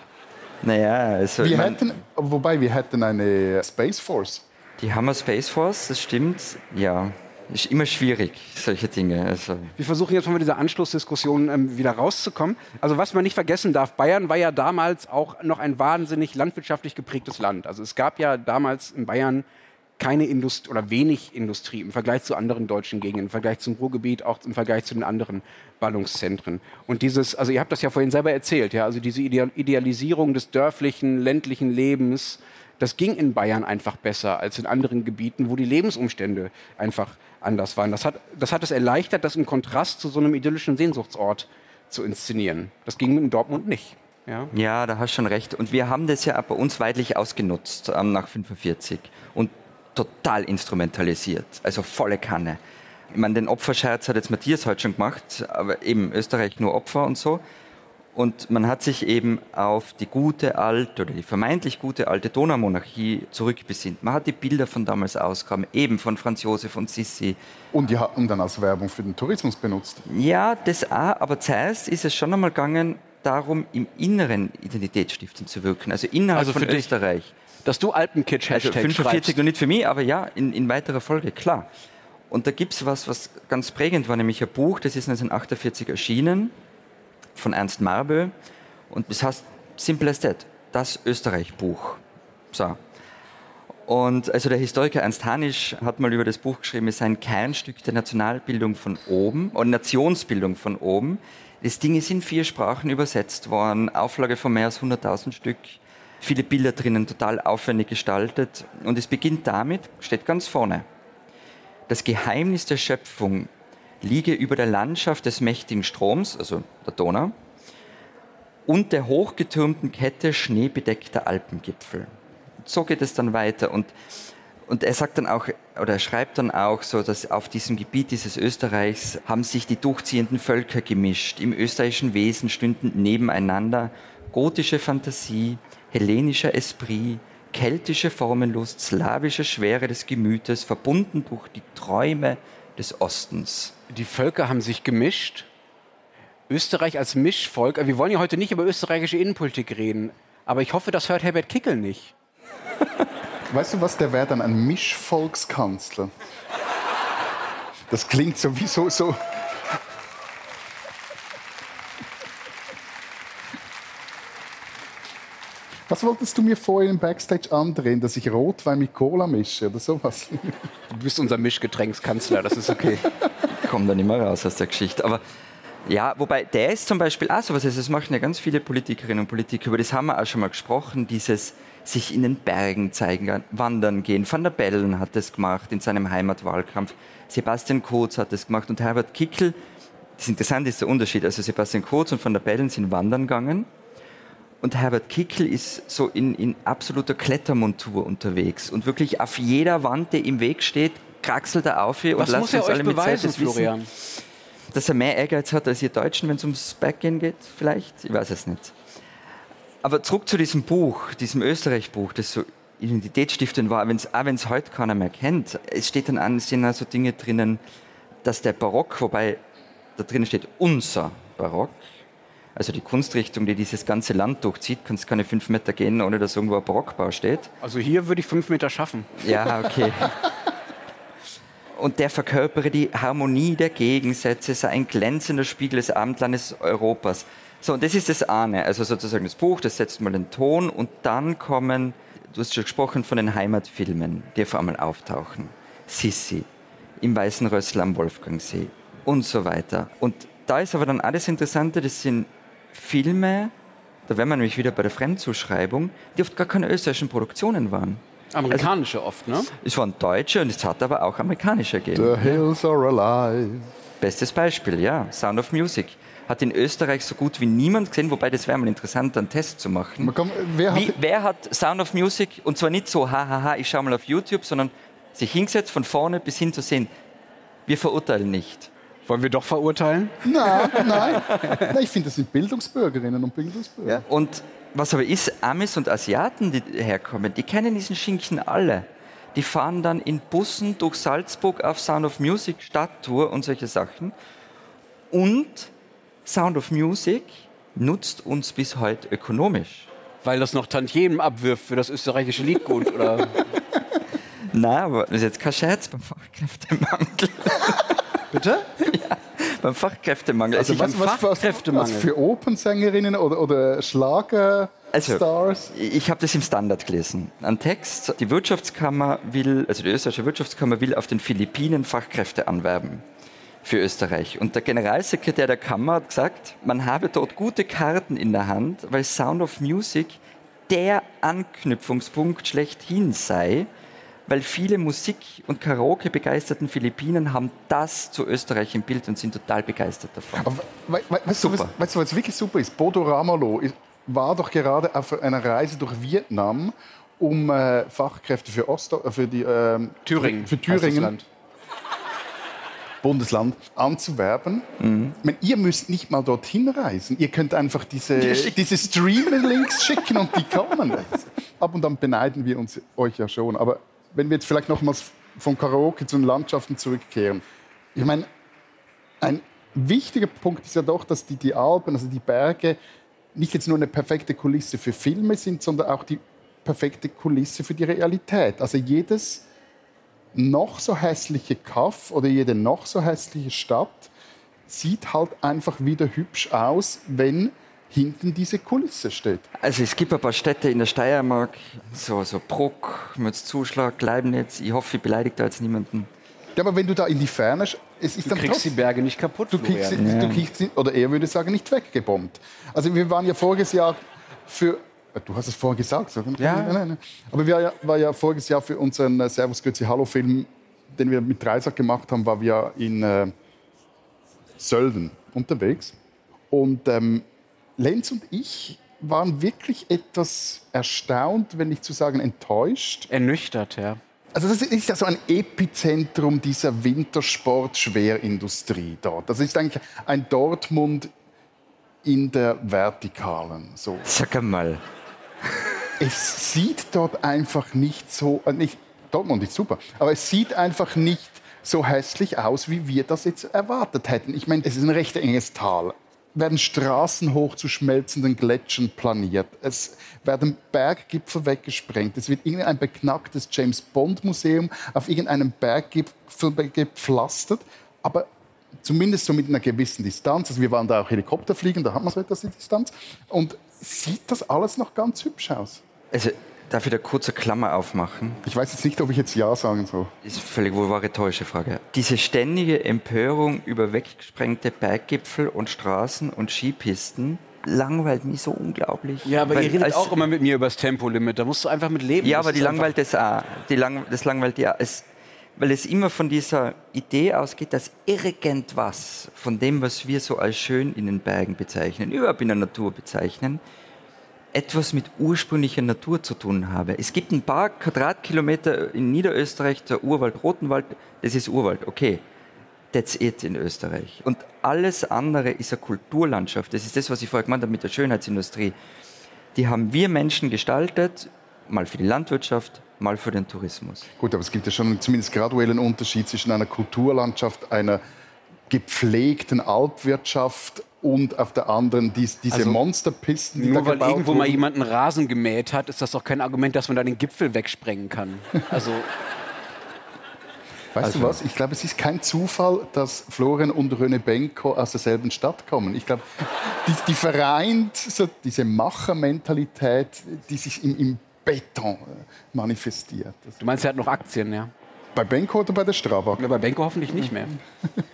Naja, also Wir hätten, wobei wir hätten eine Space Force. Die Hammer Space Force, das stimmt. Ja, ist immer schwierig, solche Dinge. Also, Wir versuchen jetzt mit dieser Anschlussdiskussion ähm, wieder rauszukommen. Also was man nicht vergessen darf, Bayern war ja damals auch noch ein wahnsinnig landwirtschaftlich geprägtes Land. Also es gab ja damals in Bayern keine Industrie oder wenig Industrie im Vergleich zu anderen deutschen Gegenden, im Vergleich zum Ruhrgebiet, auch im Vergleich zu den anderen Ballungszentren. Und dieses, also ihr habt das ja vorhin selber erzählt, ja, also diese Ideal Idealisierung des dörflichen, ländlichen Lebens, das ging in Bayern einfach besser als in anderen Gebieten, wo die Lebensumstände einfach anders waren. Das hat, das hat es erleichtert, das im Kontrast zu so einem idyllischen Sehnsuchtsort zu inszenieren. Das ging in Dortmund nicht. Ja? ja, da hast du schon recht. Und wir haben das ja bei uns weitlich ausgenutzt ähm, nach 45 und total instrumentalisiert, also volle Kanne. Ich meine, den Opferscherz hat jetzt Matthias heute schon gemacht, aber eben Österreich nur Opfer und so. Und man hat sich eben auf die gute alte oder die vermeintlich gute alte Donaumonarchie zurückbesinnt. Man hat die Bilder von damals auskamen, eben von Franz Josef und Sissi. Und die hatten dann als Werbung für den Tourismus benutzt. Ja, das auch, aber zuerst ist es schon einmal gegangen, darum, im Inneren identitätsstiftend zu wirken, also innerhalb Also von für dich. Österreich. Dass du Alpenkitsch Also Hashtag 45 schreibst. noch nicht für mich, aber ja, in, in weiterer Folge, klar. Und da gibt es was, was ganz prägend war, nämlich ein Buch, das ist 1948 erschienen, von Ernst Marbö. Und das heißt Simple as That, das Österreich-Buch. So. Und also der Historiker Ernst Hanisch hat mal über das Buch geschrieben, es sei ein Kernstück der Nationalbildung von oben und Nationsbildung von oben. Das Ding ist in vier Sprachen übersetzt worden, Auflage von mehr als 100.000 Stück, viele Bilder drinnen, total aufwendig gestaltet. Und es beginnt damit, steht ganz vorne, das Geheimnis der Schöpfung liege über der Landschaft des mächtigen Stroms, also der Donau, und der hochgetürmten Kette schneebedeckter Alpengipfel. So geht es dann weiter. Und, und er sagt dann auch, oder er schreibt dann auch so, dass auf diesem Gebiet dieses Österreichs haben sich die durchziehenden Völker gemischt. Im österreichischen Wesen stünden nebeneinander gotische Fantasie, hellenischer Esprit, keltische Formenlust, slawische Schwere des Gemütes, verbunden durch die Träume des Ostens. Die Völker haben sich gemischt. Österreich als Mischvolk. Wir wollen ja heute nicht über österreichische Innenpolitik reden. Aber ich hoffe, das hört Herbert Kickel nicht. Weißt du was, der wäre dann ein Mischvolkskanzler. Das klingt sowieso so. Was wolltest du mir vorhin im Backstage andrehen, dass ich Rotwein mit Cola mische oder sowas? Du bist unser Mischgetränkskanzler, das ist okay. Ich komme da nicht mehr raus aus der Geschichte. Aber ja, wobei der ist zum Beispiel auch sowas, also das machen ja ganz viele Politikerinnen und Politiker, über das haben wir auch schon mal gesprochen, dieses sich in den Bergen zeigen, wandern gehen. Van der Bellen hat das gemacht in seinem Heimatwahlkampf. Sebastian Kurz hat das gemacht und Herbert Kickel. Das Interessante ist der Unterschied. Also Sebastian Kurz und Van der Bellen sind wandern gegangen und Herbert Kickel ist so in, in absoluter Klettermontur unterwegs und wirklich auf jeder Wand, die im Weg steht, kraxelt er auf und Was lasst muss er uns euch alle mit Zeit beweisen, wissen, Florian? dass er mehr Ehrgeiz hat als ihr Deutschen, wenn es ums Backgehen geht, vielleicht? Ich weiß es nicht. Aber zurück zu diesem Buch, diesem Österreich-Buch, das so identitätsstiftend war, wenn's, auch wenn es heute keiner mehr kennt. Es steht dann an, es stehen also Dinge drinnen, dass der Barock, wobei da drinnen steht unser Barock, also die Kunstrichtung, die dieses ganze Land durchzieht, kannst keine fünf Meter gehen, ohne dass irgendwo ein Barockbau steht. Also hier würde ich fünf Meter schaffen. Ja, okay. Und der verkörpere die Harmonie der Gegensätze, sei ein glänzender Spiegel des Abendlandes Europas. So, und das ist das eine, also sozusagen das Buch, das setzt mal den Ton und dann kommen, du hast schon gesprochen von den Heimatfilmen, die auf einmal auftauchen. Sissi, im Weißen Rössl am Wolfgangsee und so weiter. Und da ist aber dann alles Interessante, das sind Filme, da wären wir nämlich wieder bei der Fremdzuschreibung, die oft gar keine österreichischen Produktionen waren. Amerikanische oft, ne? Es waren deutsche und es hat aber auch amerikanische gegeben. The hills are alive. Bestes Beispiel, ja. Sound of Music. Hat in Österreich so gut wie niemand gesehen, wobei das wäre mal interessant, einen Test zu machen. Kann- Wer Wie, hat, wer hat Sound of Music, und zwar nicht so, hahaha, ich schaue mal auf YouTube, sondern sich hingesetzt, von vorne bis hin zu sehen, wir verurteilen nicht. Wollen wir doch verurteilen? nein, nein. nein ich finde, das sind Bildungsbürgerinnen und Bildungsbürger. Und was aber ist, Amis und Asiaten, die herkommen, die kennen diesen Schinken alle. Die fahren dann in Bussen durch Salzburg auf Sound of Music Stadttour und solche Sachen. Und Sound of Music nutzt uns bis heute ökonomisch. Weil das noch Tantiemen abwirft für das österreichische Liedgut, oder? Na, aber das ist jetzt kein Scherz beim Fachkräftemangel. Bitte? beim Fachkräftemangel. Also ich was, hab- was, Fachkräftemangel. für Opernsängerinnen oder, oder Schlagerstars? Also, ich habe das im Standard gelesen. Ein Text, die Wirtschaftskammer will, also die österreichische Wirtschaftskammer will auf den Philippinen Fachkräfte anwerben für Österreich. Und der Generalsekretär der Kammer hat gesagt, man habe dort gute Karten in der Hand, weil Sound of Music der Anknüpfungspunkt schlechthin sei, weil viele Musik- und Karaoke-begeisterten Philippinen haben das zu Österreich im Bild und sind total begeistert davon. Aber we, we, weißt, du, was, Super. weißt du, was wirklich super ist? Bodo Ramelow ist- war doch gerade auf einer Reise durch Vietnam, um äh, Fachkräfte für, Ost, äh, für, die, ähm, Thüringen. Für, Thüringen. Land. Bundesland anzuwerben. Mhm. Ich meine, ihr müsst nicht mal dorthin reisen. Ihr könnt einfach diese, diese Stream-Links schicken und die kommen. Ab und an beneiden wir uns euch ja schon. Aber wenn wir jetzt vielleicht nochmals von Karaoke zu den Landschaften zurückkehren. Ich meine, ein wichtiger Punkt ist ja doch, dass die, die Alpen, also die Berge, nicht jetzt nur eine perfekte Kulisse für Filme sind, sondern auch die perfekte Kulisse für die Realität. Also jedes noch so hässliche Kaff oder jede noch so hässliche Stadt sieht halt einfach wieder hübsch aus, wenn hinten diese Kulisse steht. Also es gibt ein paar Städte in der Steiermark, so, so Bruck, Zuschlag, Leibniz. Ich hoffe, ich beleidige da jetzt niemanden. Ja, aber wenn du da in die Ferne, es ist du dann kriegst trotzdem, die Berge nicht kaputt. Du kriegst, sie, ja. du kriegst sie, oder er würde sagen, nicht weggebombt. Also wir waren ja voriges Jahr für äh, Du hast es vorher gesagt, so. ja. Nein, nein, nein. Aber wir waren ja voriges Jahr für unseren äh, Servus Grüezi Hallo Film, den wir mit Dreisack gemacht haben, waren wir in äh, Sölden unterwegs. Und ähm, Lenz und ich waren wirklich etwas erstaunt, wenn nicht zu sagen enttäuscht. Ernüchtert, ja. Also das ist ja so ein Epizentrum dieser Wintersport-Schwerindustrie dort. Das ist eigentlich ein Dortmund in der Vertikalen. So. Sag einmal. Es sieht dort einfach nicht so, äh, nicht, Dortmund ist super, aber es sieht einfach nicht so hässlich aus, wie wir das jetzt erwartet hätten. Ich meine, es ist ein recht enges Tal werden Straßen hoch zu schmelzenden Gletschern planiert. Es werden Berggipfel weggesprengt. Es wird irgendein beknacktes James Bond Museum auf irgendeinem Berggipfel gepflastert. Aber zumindest so mit einer gewissen Distanz. Also wir waren da auch Helikopter fliegen, da hat man so etwas die Distanz. Und sieht das alles noch ganz hübsch aus? Also Darf ich da kurze Klammer aufmachen? Ich weiß jetzt nicht, ob ich jetzt Ja sagen soll. Ist völlig wohl eine rhetorische Frage. Diese ständige Empörung über weggesprengte Berggipfel und Straßen und Skipisten langweilt mich so unglaublich. Ja, aber Weil ihr redet auch immer mit mir über das Tempolimit. Da musst du einfach mit leben. Ja, aber die langweilt das auch. Die lang, das langweilt ja. Es, weil es immer von dieser Idee ausgeht, dass irgendwas von dem, was wir so als schön in den Bergen bezeichnen, überhaupt in der Natur bezeichnen, etwas mit ursprünglicher Natur zu tun habe. Es gibt ein paar Quadratkilometer in Niederösterreich, der Urwald, Rotenwald, das ist Urwald, okay. That's it in Österreich. Und alles andere ist eine Kulturlandschaft. Das ist das, was ich vorher gemeint habe mit der Schönheitsindustrie. Die haben wir Menschen gestaltet, mal für die Landwirtschaft, mal für den Tourismus. Gut, aber es gibt ja schon zumindest graduellen Unterschied zwischen einer Kulturlandschaft, einer gepflegten Alpwirtschaft und auf der anderen dies, diese also, Monsterpisten, die nur da weil irgendwo wurden. mal jemand einen Rasen gemäht hat, ist das doch kein Argument, dass man da den Gipfel wegsprengen kann. Also Weißt also, du was? Ich glaube, es ist kein Zufall, dass Florian und René Benko aus derselben Stadt kommen. Ich glaube, die, die vereint so diese Machermentalität, die sich im, im Beton äh, manifestiert. Du meinst, er hat noch Aktien, ja? Bei Benko oder bei der Strabag? Ja, bei Benko hoffentlich nicht mehr.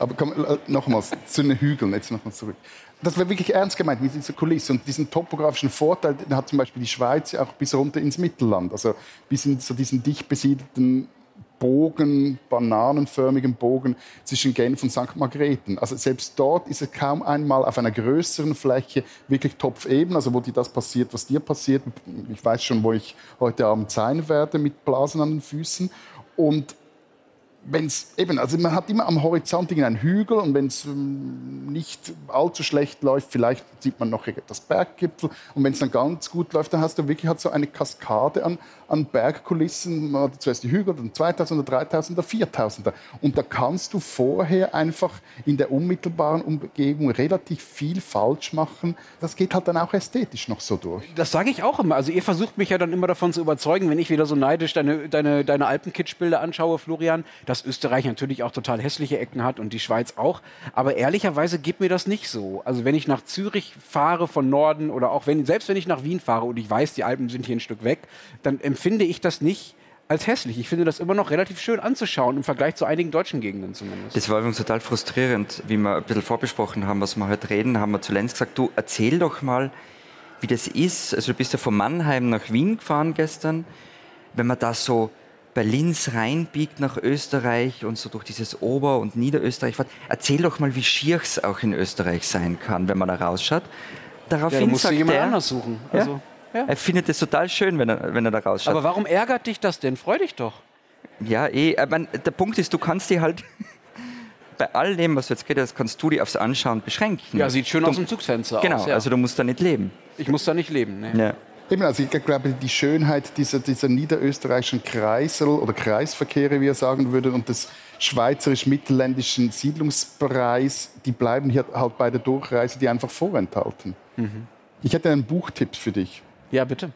Aber komm, äh, nochmals zu den Hügeln, jetzt nochmal zurück. Das wäre wirklich ernst gemeint mit dieser Kulisse. Und diesen topografischen Vorteil den hat zum Beispiel die Schweiz auch bis runter ins Mittelland. Also bis in so diesen dicht besiedelten Bogen, bananenförmigen Bogen zwischen Genf und St. Margrethen. Also selbst dort ist es kaum einmal auf einer größeren Fläche wirklich topfeben, also wo dir das passiert, was dir passiert. Ich weiß schon, wo ich heute Abend sein werde mit Blasen an den Füßen. Und wenn es eben, also man hat immer am Horizont einen Hügel und wenn es ähm, nicht allzu schlecht läuft, vielleicht sieht man noch das Berggipfel. Und wenn es dann ganz gut läuft, dann hast du wirklich halt so eine Kaskade an, an Bergkulissen. Hat zuerst die Hügel, dann 2000er, 3000er, 4000er und da kannst du vorher einfach in der unmittelbaren Umgebung relativ viel falsch machen. Das geht halt dann auch ästhetisch noch so durch. Das sage ich auch immer. Also ihr versucht mich ja dann immer davon zu überzeugen, wenn ich wieder so neidisch deine, deine, deine Alpenkitschbilder anschaue, Florian, dass Österreich natürlich auch total hässliche Ecken hat und die Schweiz auch. Aber ehrlicherweise geht mir das nicht so. Also wenn ich nach Zürich fahre von Norden oder auch wenn, selbst wenn ich nach Wien fahre und ich weiß, die Alpen sind hier ein Stück weg, dann empfinde ich das nicht als hässlich. Ich finde das immer noch relativ schön anzuschauen, im Vergleich zu einigen deutschen Gegenden zumindest. Das war übrigens total frustrierend, wie wir ein bisschen vorbesprochen haben, was wir heute reden, haben wir zu Lenz gesagt, du erzähl doch mal, wie das ist. Also du bist ja von Mannheim nach Wien gefahren gestern. Wenn man da so bei Linz reinbiegt nach Österreich und so durch dieses Ober- und Niederösterreich fährt. Erzähl doch mal, wie schier es auch in Österreich sein kann, wenn man da rausschaut. Daraufhin ja, musst sagt jemand er, anders suchen. Also, ja, Er findet es total schön, wenn er, wenn er da rausschaut. Aber warum ärgert dich das denn? Freu dich doch. Ja, eh. Meine, der Punkt ist, du kannst dir halt bei all dem, was du jetzt geredet hast, kannst du dich aufs Anschauen beschränken. Ja, sieht schön aus dem Zugsfenster Genau, aus. Ja. also du musst da nicht leben. ich muss da nicht leben. Ne? Ja. Eben, also ich glaube, die Schönheit dieser, dieser niederösterreichischen Kreisel oder Kreisverkehre, wie er sagen würde, und des schweizerisch-mittelländischen Siedlungsbereichs, die bleiben hier halt bei der Durchreise, die einfach vorenthalten. Ich hätte einen Buchtipp für dich. Ja, bitte.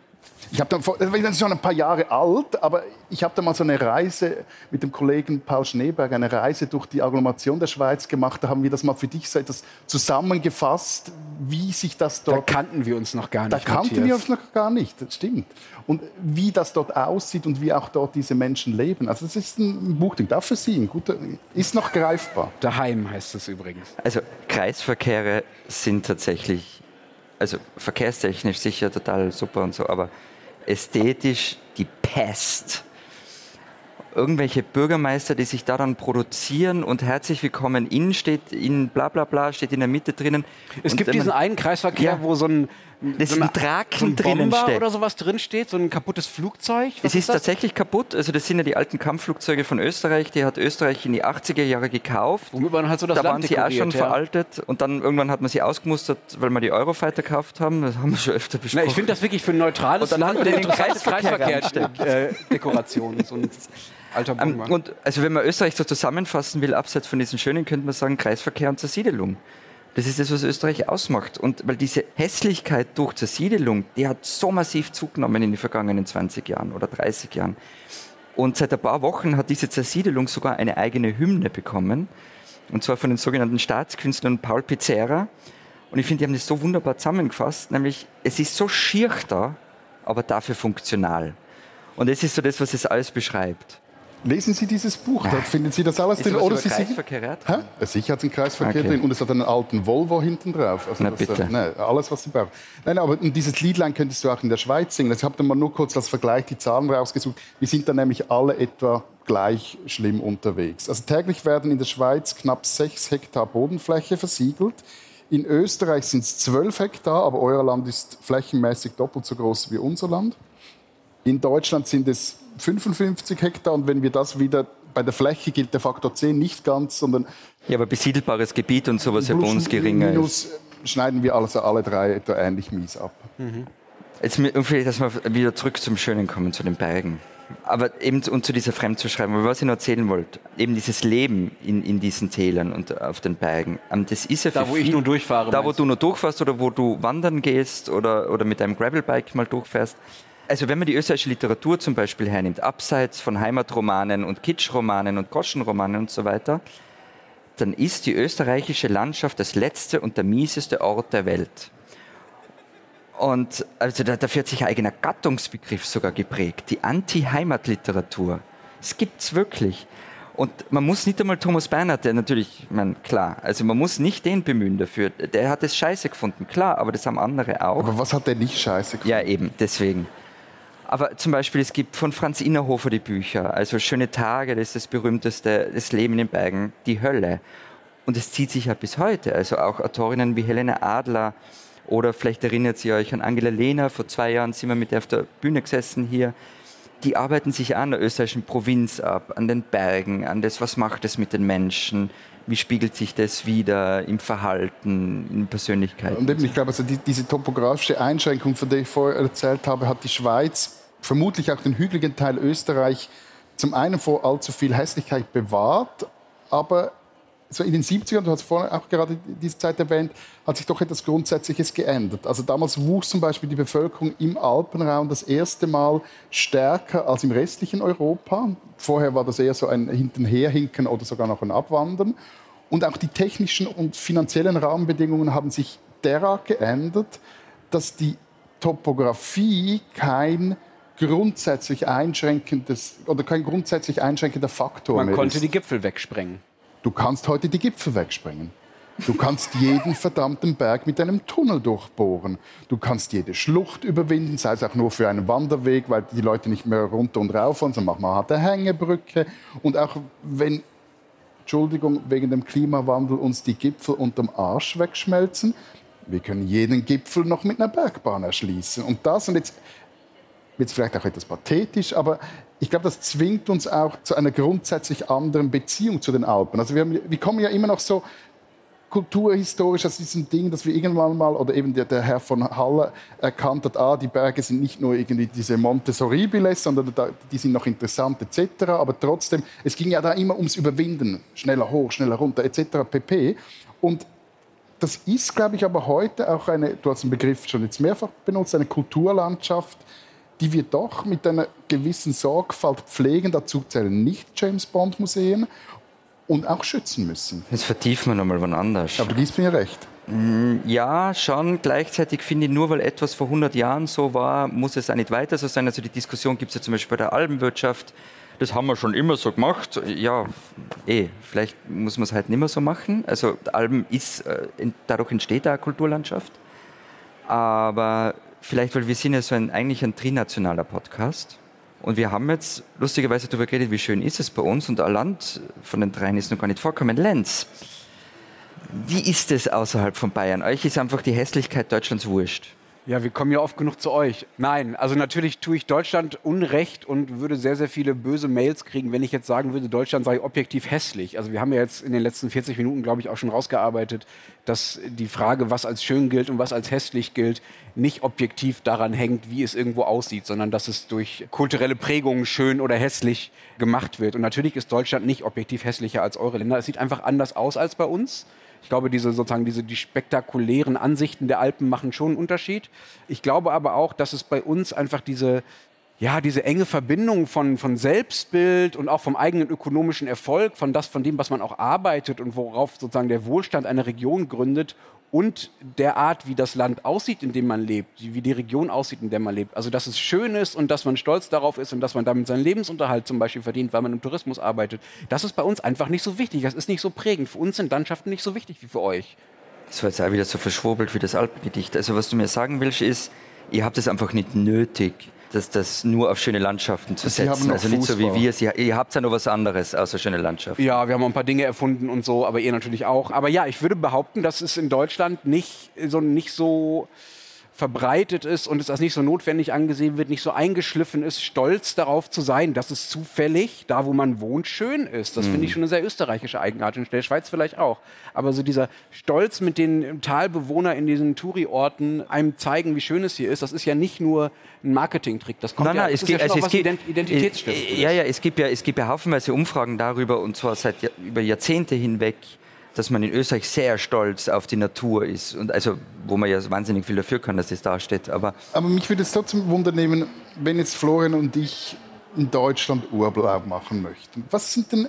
Ich habe dann vor, das ist schon ein paar Jahre alt, aber ich habe da mal so eine Reise mit dem Kollegen Paul Schneeberg, eine Reise durch die Agglomeration der Schweiz gemacht. Da haben wir das mal für dich so etwas zusammengefasst, wie sich das Da dort kannten wir uns noch gar da nicht. kannten Matthias. wir uns noch gar nicht, das stimmt. Und wie das dort aussieht und wie auch dort diese Menschen leben. Also das ist ein Buchding, dafür Sie, ein guter, ist noch greifbar. Daheim heißt es übrigens. Also Kreisverkehre sind tatsächlich, also verkehrstechnisch sicher total super und so, aber ästhetisch die Pest. Irgendwelche Bürgermeister, die sich daran produzieren und herzlich willkommen in steht, in bla bla bla, steht in der Mitte drinnen. Es gibt diesen einen Kreisverkehr, Ja. wo so ein, Das so, ein Draken so ein drinnen steckt. oder sowas drin steht, so ein kaputtes Flugzeug. Was Es ist das? tatsächlich kaputt. Also das sind ja die alten Kampfflugzeuge von Österreich. Die hat Österreich in die 80er Jahre gekauft. Womit man halt so das da Land waren sie auch schon ja. veraltet und dann irgendwann hat man sie ausgemustert, weil wir die Eurofighter gekauft haben. Das haben wir schon öfter Na, besprochen. ich finde das wirklich für ein neutrales Und dann Land haben wir eine den interessante Kreisverkehr Kreisverkehr-Dekoration. so ein alter Ähm, Bomber. und also wenn man Österreich so zusammenfassen will, abseits von diesen schönen, könnte man sagen Kreisverkehr und Zersiedelung. Das ist das, was Österreich ausmacht. Und weil diese Hässlichkeit durch Zersiedelung, die hat so massiv zugenommen in den vergangenen 20 Jahren oder 30 Jahren. Und seit ein paar Wochen hat diese Zersiedelung sogar eine eigene Hymne bekommen. Und zwar von den sogenannten Staatskünstlern Paul Pizzerra. Und ich finde, die haben das so wunderbar zusammengefasst, nämlich es ist so schier da, aber dafür funktional. Und das ist so das, was es alles beschreibt. Lesen Sie dieses Buch, dort finden Sie das alles Ist drin. Oder Sie sehen, Kreisverkehr Hä? Ja, Sicher hat es einen Kreisverkehr Okay. drin und es hat einen alten Volvo hinten drauf. Also Na, das, bitte. äh, ne, alles, was Sie brauchen. Nein, aber dieses Liedlein könntest du auch in der Schweiz singen. Ich habe dann mal nur kurz als Vergleich die Zahlen rausgesucht. Wir sind dann nämlich alle etwa gleich schlimm unterwegs. Also täglich werden in der Schweiz knapp 6 Hektar Bodenfläche versiegelt. In Österreich sind es 12 Hektar, aber euer Land ist flächenmäßig doppelt so groß wie unser Land. In Deutschland sind es 55 Hektar und wenn wir das wieder bei der Fläche gilt der Faktor 10 nicht ganz, sondern Ja, aber besiedelbares Gebiet und sowas ja bei uns geringer ist. minus äh, schneiden wir also alle drei etwa ähnlich mies ab. Jetzt mit- und vielleicht, dass wir wieder zurück zum Schönen kommen, zu den Bergen. Aber eben zu- und zu dieser Fremdzuschreibung, was ich noch erzählen wollte, eben dieses Leben in, in diesen Tälern und auf den Bergen, ähm, das ist ja für Da, wo ich viel- nur durchfahre, Da, wo du nur durchfährst oder wo du wandern gehst oder, oder mit deinem Gravelbike mal durchfährst. Also wenn man die österreichische Literatur zum Beispiel hernimmt, abseits von Heimatromanen und Kitschromanen und Groschenromanen und so weiter, dann ist die österreichische Landschaft das letzte und der mieseste Ort der Welt. Und also da, dafür hat sich ein eigener Gattungsbegriff sogar geprägt, die Anti-Heimatliteratur. Es gibt's wirklich. Und man muss nicht einmal Thomas Bernhard, der natürlich, ich klar, also man muss nicht den bemühen dafür. Der hat es scheiße gefunden, klar, aber das haben andere auch. Aber was hat der nicht scheiße gefunden? Ja, eben, deswegen. Aber zum Beispiel, es gibt von Franz Innerhofer die Bücher, also Schöne Tage, das ist das berühmteste, das Leben in den Bergen, die Hölle. Und es zieht sich ja bis heute. Also auch Autorinnen wie Helene Adler oder vielleicht erinnert ihr euch an Angela Lehner, vor zwei Jahren sind wir mit der auf der Bühne gesessen hier. Die arbeiten sich an der österreichischen Provinz ab, an den Bergen, an das, was macht es mit den Menschen, wie spiegelt sich das wieder im Verhalten, in Persönlichkeit. Und eben, ich glaube, also die, diese topografische Einschränkung, von der ich vorher erzählt habe, hat die Schweiz, vermutlich auch den hügeligen Teil Österreich, zum einen vor allzu viel Hässlichkeit bewahrt, aber so in den 70ern, du hast vorhin auch gerade diese Zeit erwähnt, hat sich doch etwas Grundsätzliches geändert. Also damals wuchs zum Beispiel die Bevölkerung im Alpenraum das erste Mal stärker als im restlichen Europa. Vorher war das eher so ein Hintenherhinken oder sogar noch ein Abwandern. Und auch die technischen und finanziellen Rahmenbedingungen haben sich derart geändert, dass die Topografie kein grundsätzlich einschränkendes oder kein grundsätzlich einschränkender Faktor Man mehr konnte ist. die Gipfel wegsprengen. Du kannst heute die Gipfel wegsprengen. Du kannst jeden verdammten Berg mit einem Tunnel durchbohren. Du kannst jede Schlucht überwinden, sei es auch nur für einen Wanderweg, weil die Leute nicht mehr runter und rauf wollen, sondern machen wir eine Hängebrücke. Und auch wenn, Entschuldigung, wegen dem Klimawandel uns die Gipfel unterm Arsch wegschmelzen, wir können jeden Gipfel noch mit einer Bergbahn erschließen. Und das, und jetzt jetzt vielleicht auch etwas pathetisch, aber ich glaube, das zwingt uns auch zu einer grundsätzlich anderen Beziehung zu den Alpen. Also wir, haben, wir kommen ja immer noch so kulturhistorisch aus diesem Ding, dass wir irgendwann mal, oder eben der, der Herr von Halle erkannt hat, ah, die Berge sind nicht nur irgendwie diese Monte Sorribiles, sondern da, die sind noch interessant etc. Aber trotzdem, es ging ja da immer ums Überwinden, schneller hoch, schneller runter etc. pp. Und das ist, glaube ich, aber heute auch eine, du hast den Begriff schon jetzt mehrfach benutzt, eine Kulturlandschaft, die wir doch mit einer gewissen Sorgfalt pflegen. Dazu zählen nicht James Bond Museen und auch schützen müssen. Jetzt vertiefen wir nochmal wann anders. Aber du gibst mir recht. Mm, ja, schon. Gleichzeitig finde ich, nur weil etwas vor 100 Jahren so war, muss es auch nicht weiter so sein. Also die Diskussion gibt es ja zum Beispiel bei der Albenwirtschaft. Das haben wir schon immer so gemacht. Ja, eh, vielleicht muss man es halt nicht mehr so machen. Also Alben ist, äh, dadurch entsteht eine Kulturlandschaft. Aber vielleicht, weil wir sind ja so ein, eigentlich ein trinationaler Podcast. Und wir haben jetzt lustigerweise darüber geredet, wie schön ist es bei uns. Und Land von den dreien ist noch gar nicht vorkommen, Lenz. Wie ist es außerhalb von Bayern? Euch ist einfach die Hässlichkeit Deutschlands wurscht. Ja, wir kommen ja oft genug zu euch. Nein, also natürlich tue ich Deutschland Unrecht und würde sehr, sehr viele böse Mails kriegen, wenn ich jetzt sagen würde, Deutschland sei objektiv hässlich. Also wir haben ja jetzt in den letzten 40 Minuten, glaube ich, auch schon rausgearbeitet, dass die Frage, was als schön gilt und was als hässlich gilt, nicht objektiv daran hängt, wie es irgendwo aussieht, sondern dass es durch kulturelle Prägungen schön oder hässlich gemacht wird. Und natürlich ist Deutschland nicht objektiv hässlicher als eure Länder. Es sieht einfach anders aus als bei uns. Ich glaube, diese sozusagen diese die spektakulären Ansichten der Alpen machen schon einen Unterschied. Ich glaube aber auch, dass es bei uns einfach diese ja, diese enge Verbindung von, von Selbstbild und auch vom eigenen ökonomischen Erfolg, von, das, von dem, was man auch arbeitet und worauf sozusagen der Wohlstand einer Region gründet und der Art, wie das Land aussieht, in dem man lebt, wie die Region aussieht, in der man lebt. Also, dass es schön ist und dass man stolz darauf ist und dass man damit seinen Lebensunterhalt zum Beispiel verdient, weil man im Tourismus arbeitet. Das ist bei uns einfach nicht so wichtig. Das ist nicht so prägend. Für uns sind Landschaften nicht so wichtig wie für euch. Das war jetzt auch wieder so verschwurbelt wie das Alpengedicht. Also, was du mir sagen willst, ist, ihr habt es einfach nicht nötig, das, das nur auf schöne Landschaften zu Sie setzen. Also nicht so wie Fußball. wir. Sie, ihr habt ja noch was anderes außer schöne Landschaften. Ja, wir haben auch ein paar Dinge erfunden und so, aber ihr natürlich auch. Aber ja, ich würde behaupten, dass es in Deutschland nicht so, nicht so verbreitet ist und es als nicht so notwendig angesehen wird, nicht so eingeschliffen ist, stolz darauf zu sein, dass es zufällig, da wo man wohnt, schön ist. Das finde ich schon eine sehr österreichische Eigenart, in der Schweiz vielleicht auch. Aber so dieser Stolz mit den Talbewohnern in diesen Touri-Orten einem zeigen, wie schön es hier ist, das ist ja nicht nur ein Marketingtrick. Das kommt Nein, ja, nein, es gibt, ja also auch es was gibt, Ident Identitätsstiftendes. Ja, ja, es gibt ja, es gibt ja haufenweise Umfragen darüber und zwar seit über Jahrzehnte hinweg, dass man in Österreich sehr stolz auf die Natur ist und also wo man ja wahnsinnig viel dafür kann, dass das da steht. Aber Aber mich würde es trotzdem wundern, wenn jetzt Florian und ich in Deutschland Urlaub machen möchten. Was sind denn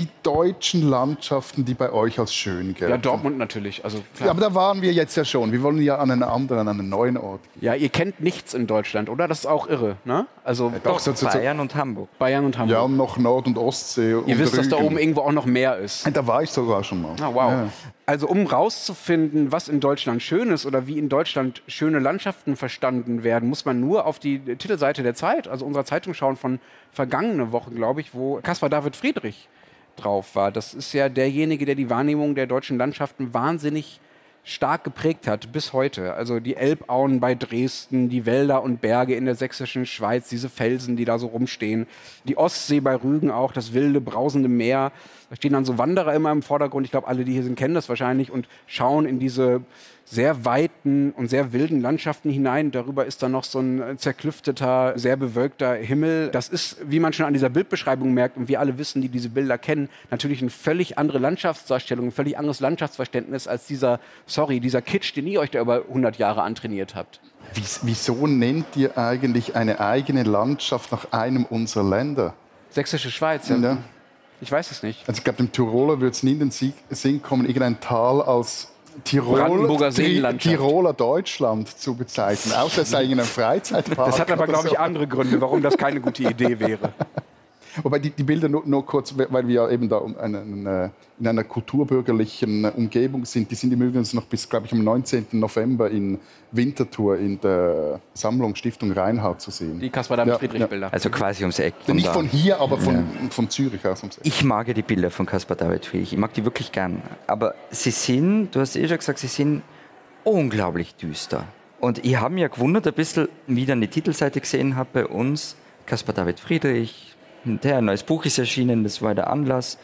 die deutschen Landschaften, die bei euch als schön gelten? Ja, Dortmund natürlich. Also, Ja, klar. aber da waren wir jetzt ja schon. Wir wollen ja an einen anderen, an einen neuen Ort. ja, ihr kennt nichts in Deutschland, oder? Das ist auch irre. Ne? Also Doch, so, so, so. Bayern und Hamburg. Bayern und Hamburg. Ja, und noch Nord- und Ostsee. Ihr und wisst, dass da Rügen. oben irgendwo auch noch mehr ist. Da war ich sogar schon mal. Ah, wow. Ja. Also um rauszufinden, was in Deutschland schön ist oder wie in Deutschland schöne Landschaften verstanden werden, muss man nur auf die Titelseite der Zeit, also unserer Zeitung schauen von vergangene Woche, glaube ich, wo Caspar David Friedrich drauf war. Das ist ja derjenige, der die Wahrnehmung der deutschen Landschaften wahnsinnig stark geprägt hat bis heute. Also die Elbauen bei Dresden, die Wälder und Berge in der sächsischen Schweiz, diese Felsen, die da so rumstehen, die Ostsee bei Rügen auch, das wilde, brausende Meer. Da stehen dann so Wanderer immer im Vordergrund. Ich glaube, alle, die hier sind, kennen das wahrscheinlich und schauen in diese sehr weiten und sehr wilden Landschaften hinein. Darüber ist dann noch so ein zerklüfteter, sehr bewölkter Himmel. Das ist, wie man schon an dieser Bildbeschreibung merkt und wir alle wissen, die diese Bilder kennen, natürlich eine völlig andere Landschaftsdarstellung, ein völlig anderes Landschaftsverständnis als dieser, sorry, dieser Kitsch, den ihr euch da über 100 Jahre antrainiert habt. Wies- Wieso nennt ihr eigentlich eine eigene Landschaft nach einem unserer Länder? Sächsische Schweiz, ja. Ja. Ich weiß es nicht. Also ich glaube, dem Tiroler würde es nie in den Sinn kommen, irgendein Tal als Tirol, Tri-. Tiroler Deutschland zu bezeichnen. Außer es sei irgendein Freizeitpark. Das hat aber, glaube ich, andere Gründe, warum das keine gute Idee wäre. Wobei die, die Bilder nur, nur kurz, weil wir ja eben da um einen, äh, in einer kulturbürgerlichen äh, Umgebung sind, die sind übrigens noch bis, glaube ich, am 19. November in Winterthur in der Sammlung Stiftung Reinhardt zu sehen. Die Caspar David Ja, Friedrich ja. Bilder. Also quasi ums Eck. von Nicht da. von hier, aber von, von Zürich aus ums Eck. Ich mag ja die Bilder von Caspar David Friedrich. Ich mag die wirklich gern. Aber sie sind, du hast eh schon gesagt, sie sind unglaublich düster. Und ich habe mir gewundert, ein bisschen, wie ich dann die Titelseite gesehen habe bei uns, Caspar David Friedrich, der ein neues Buch ist erschienen, das war der Anlass.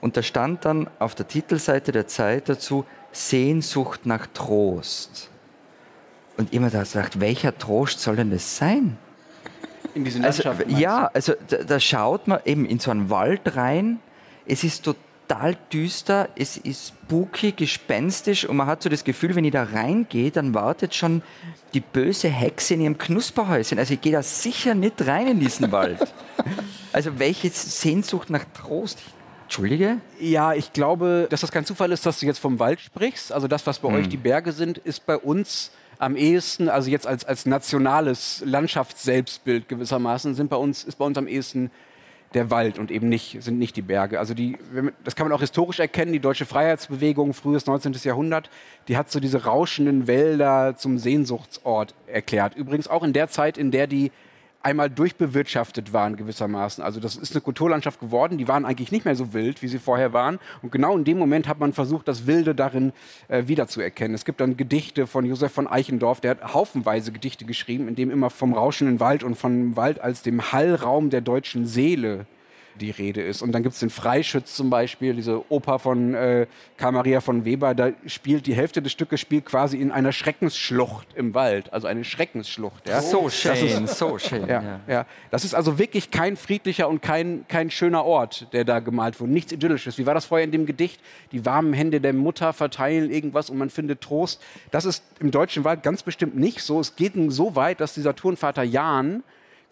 Und da stand dann auf der Titelseite der Zeit dazu Sehnsucht nach Trost. Und immer da sagt, welcher Trost soll denn das sein? In diesen Also, Landschaften. ja, also da, da schaut man eben in so einen Wald rein. Es ist total düster, es ist spooky, gespenstisch und man hat so das Gefühl, wenn ich da reingehe, dann wartet schon die böse Hexe in ihrem Knusperhäuschen. Also ich gehe da sicher nicht rein in diesen Wald. Also welche Sehnsucht nach Trost? Entschuldige? Ja, ich glaube, dass das kein Zufall ist, dass du jetzt vom Wald sprichst. Also das, was bei euch die Berge sind, ist bei uns am ehesten, also jetzt als, als nationales Landschaftsselbstbild gewissermaßen, sind bei uns, ist bei uns am ehesten der Wald und eben nicht, sind nicht die Berge. Also die, das kann man auch historisch erkennen, die deutsche Freiheitsbewegung, frühes 19. Jahrhundert, die hat so diese rauschenden Wälder zum Sehnsuchtsort erklärt. Übrigens auch in der Zeit, in der die einmal durchbewirtschaftet waren gewissermaßen. Also das ist eine Kulturlandschaft geworden, die waren eigentlich nicht mehr so wild, wie sie vorher waren. Und genau in dem Moment hat man versucht, das Wilde darin äh, wiederzuerkennen. Es gibt dann Gedichte von Josef von Eichendorff, der hat haufenweise Gedichte geschrieben, in dem immer vom rauschenden Wald und vom Wald als dem Hallraum der deutschen Seele die Rede ist. Und dann gibt es den Freischütz zum Beispiel, diese Oper von äh, Karl Maria von Weber, da spielt die Hälfte des Stückes spielt quasi in einer Schreckensschlucht im Wald, also eine Schreckensschlucht. Ja? So Das schön, ist, so schön. ja, ja. Das ist also wirklich kein friedlicher und kein, kein schöner Ort, der da gemalt wurde. Nichts Idyllisches. Wie war das vorher in dem Gedicht? Die warmen Hände der Mutter verteilen irgendwas und man findet Trost. Das ist im deutschen Wald ganz bestimmt nicht so. Es geht so weit, dass dieser Turnvater wir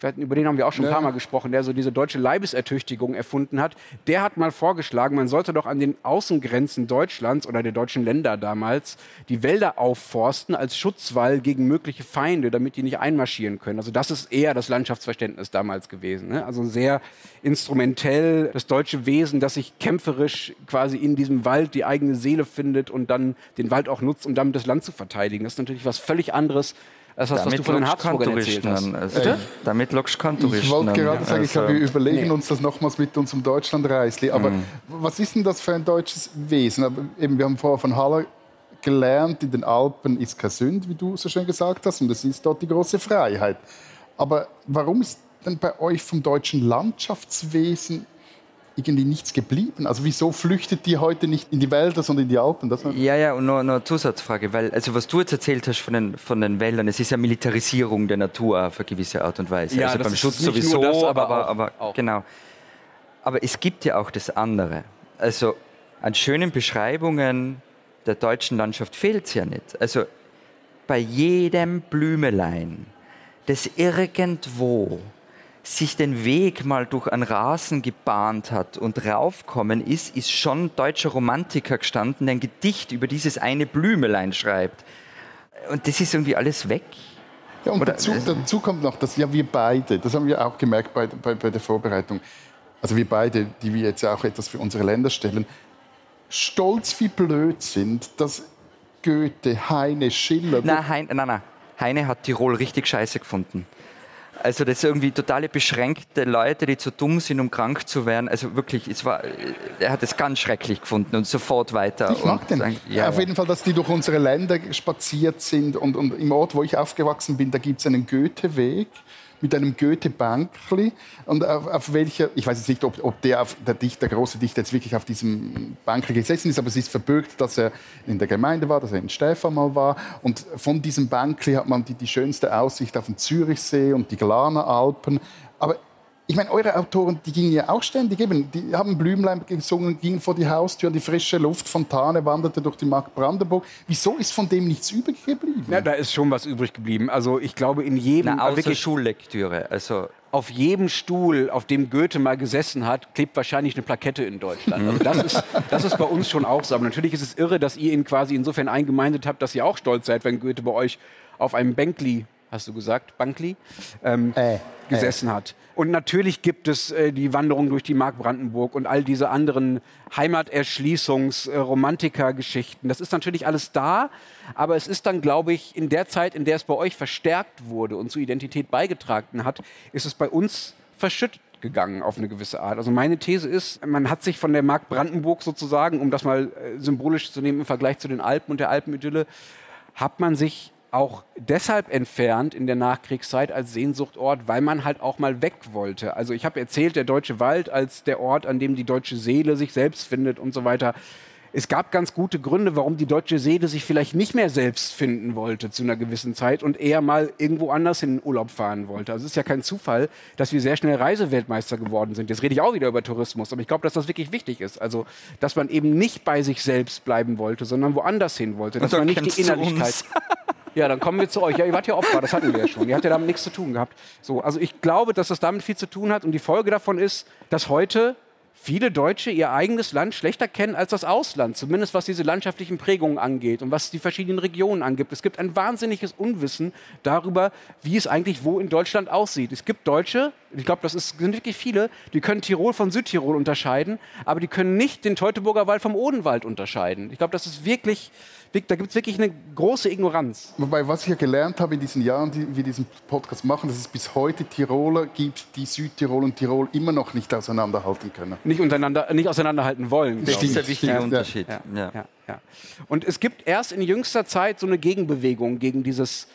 hatten- über den haben wir auch schon ein paar Mal gesprochen, der so diese deutsche Leibesertüchtigung erfunden hat, der hat mal vorgeschlagen, man sollte doch an den Außengrenzen Deutschlands oder der deutschen Länder damals die Wälder aufforsten als Schutzwall gegen mögliche Feinde, damit die nicht einmarschieren können. Also das ist eher das Landschaftsverständnis damals gewesen. Ne? Also sehr instrumentell das deutsche Wesen, das sich kämpferisch quasi in diesem Wald die eigene Seele findet und dann den Wald auch nutzt, um damit das Land zu verteidigen. Das ist natürlich was völlig anderes das, was du von den Habsburgern Kantoristen erzählt hast. Also, damit lockst Kantoristen Ich wollte gerade sagen, ich glaube, Also- wir überlegen nee. uns das nochmals mit unserem Deutschlandreisli. Aber Mhm. was ist denn das für ein deutsches Wesen? Aber eben, wir haben vorher von Haller gelernt, in den Alpen ist kein Sünd, wie du so schön gesagt hast, und es ist dort die große Freiheit. Aber warum ist denn bei euch vom deutschen Landschaftswesen irgendwie nichts geblieben? Also wieso flüchtet ihr heute nicht in die Wälder, sondern in die Alpen? Das Ja, ja, und noch, noch eine Zusatzfrage, weil, also was du jetzt erzählt hast von den, von den Wäldern, es ist ja Militarisierung der Natur auf eine gewisse Art und Weise. Ja, also das beim ist Schutz nicht nur sowieso, das, aber aber, auch- aber auch. genau. Aber es gibt ja auch das andere. Also an schönen Beschreibungen der deutschen Landschaft fehlt es ja nicht. Also bei jedem Blümelein, das irgendwo sich den Weg mal durch einen Rasen gebahnt hat und raufkommen ist, ist schon deutscher Romantiker gestanden, der ein Gedicht über dieses eine Blümelein schreibt. Und das ist irgendwie alles weg. Ja, und dazu, dazu kommt noch, dass ja wir beide, das haben wir auch gemerkt bei, bei, bei der Vorbereitung, also wir beide, die wir jetzt auch etwas für unsere Länder stellen, stolz wie blöd sind, dass Goethe, Heine, Schiller, Nein, nein, nein. Heine hat Tirol richtig scheiße gefunden. Also das sind irgendwie totale beschränkte Leute, die zu dumm sind, um krank zu werden. Also wirklich, es war, er hat es ganz schrecklich gefunden und sofort weiter. ich mag den. dann- Ja, Auf jeden Fall, dass die durch unsere Länder spaziert sind und, und im Ort, wo ich aufgewachsen bin, da gibt es einen Goethe-Weg mit einem Goethe-Bankli. Und auf, auf welcher, ich weiß jetzt nicht, ob, ob der, der, Dichter, der große Dichter jetzt wirklich auf diesem Bankli gesessen ist, aber es ist verbürgt, dass er in der Gemeinde war, dass er in Stefan mal war. Und von diesem Bankli hat man die, die schönste Aussicht auf den Zürichsee und die Glarner Alpen, aber ich meine, eure Autoren, die gingen ja auch ständig eben, die haben Blümlein gesungen, gingen vor die Haustür, die frische Luft, Fontane wanderte durch die Mark Brandenburg. Wieso ist von dem nichts übrig geblieben? Ja, da ist schon was übrig geblieben. Also ich glaube, in jedem, Na, außer wirklich Schullektüre. Also auf jedem Stuhl, auf dem Goethe mal gesessen hat, klebt wahrscheinlich eine Plakette in Deutschland. Also das, ist, das ist bei uns schon auch so. Aber natürlich ist es irre, dass ihr ihn quasi insofern eingemeindet habt, dass ihr auch stolz seid, wenn Goethe bei euch auf einem Bänkli, hast du gesagt, Bankli, ähm, Äh, gesessen hat. Und natürlich gibt es äh, die Wanderung durch die Mark Brandenburg und all diese anderen Heimaterschließungs-, äh, Romantiker-Geschichten. Das ist natürlich alles da, aber es ist dann, glaube ich, in der Zeit, in der es bei euch verstärkt wurde und zur Identität beigetragen hat, ist es bei uns verschüttet gegangen auf eine gewisse Art. Also meine These ist, man hat sich von der Mark Brandenburg sozusagen, um das mal äh, symbolisch zu nehmen im Vergleich zu den Alpen und der Alpenidylle, hat man sich auch deshalb entfernt in der Nachkriegszeit als Sehnsuchtort, weil man halt auch mal weg wollte. Also ich habe erzählt, der Deutsche Wald als der Ort, an dem die deutsche Seele sich selbst findet und so weiter es gab ganz gute Gründe, warum die deutsche Seele sich vielleicht nicht mehr selbst finden wollte zu einer gewissen Zeit und eher mal irgendwo anders in den Urlaub fahren wollte. Also es ist ja kein Zufall, dass wir sehr schnell Reiseweltmeister geworden sind. Jetzt rede ich auch wieder über Tourismus, aber ich glaube, dass das wirklich wichtig ist. Also, dass man eben nicht bei sich selbst bleiben wollte, sondern woanders hin wollte. Dass man nicht die Innerlichkeit. Ja, dann kommen wir zu euch. Ja, ihr wart ja Opfer, das hatten wir ja schon. Ihr habt ja damit nichts zu tun gehabt. So, also ich glaube, dass das damit viel zu tun hat und die Folge davon ist, dass heute viele Deutsche ihr eigenes Land schlechter kennen als das Ausland, zumindest was diese landschaftlichen Prägungen angeht und was die verschiedenen Regionen angibt. Es gibt ein wahnsinniges Unwissen darüber, wie es eigentlich wo in Deutschland aussieht. Es gibt Deutsche, ich glaube, das ist, sind wirklich viele, die können Tirol von Südtirol unterscheiden, aber die können nicht den Teutoburger Wald vom Odenwald unterscheiden. Ich glaube, das ist wirklich, da gibt es wirklich eine große Ignoranz. Wobei, was ich ja gelernt habe in diesen Jahren, die wir diesen Podcast machen, dass es bis heute Tiroler gibt, die Südtirol und Tirol immer noch nicht auseinanderhalten können. Nicht, untereinander, nicht auseinanderhalten wollen. Das ist der wichtige ja. Unterschied. Ja. Ja. Und es gibt erst in jüngster Zeit so eine Gegenbewegung gegen dieses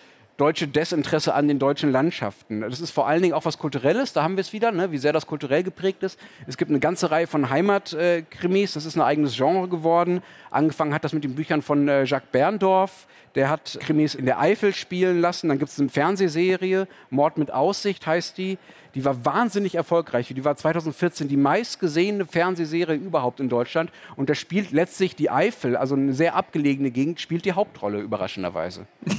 deutsche Desinteresse an den deutschen Landschaften. Das ist vor allen Dingen auch was Kulturelles, da haben wir es wieder, ne, wie sehr das kulturell geprägt ist. Es gibt eine ganze Reihe von Heimatkrimis, äh, das ist ein eigenes Genre geworden. Angefangen hat das mit den Büchern von äh, Jacques Berndorf, der hat Krimis in der Eifel spielen lassen. Dann gibt es eine Fernsehserie, Mord mit Aussicht heißt die. Die war wahnsinnig erfolgreich. Die war 2014 die meistgesehene Fernsehserie überhaupt in Deutschland. Und da spielt letztlich die Eifel, also eine sehr abgelegene Gegend, spielt die Hauptrolle überraschenderweise.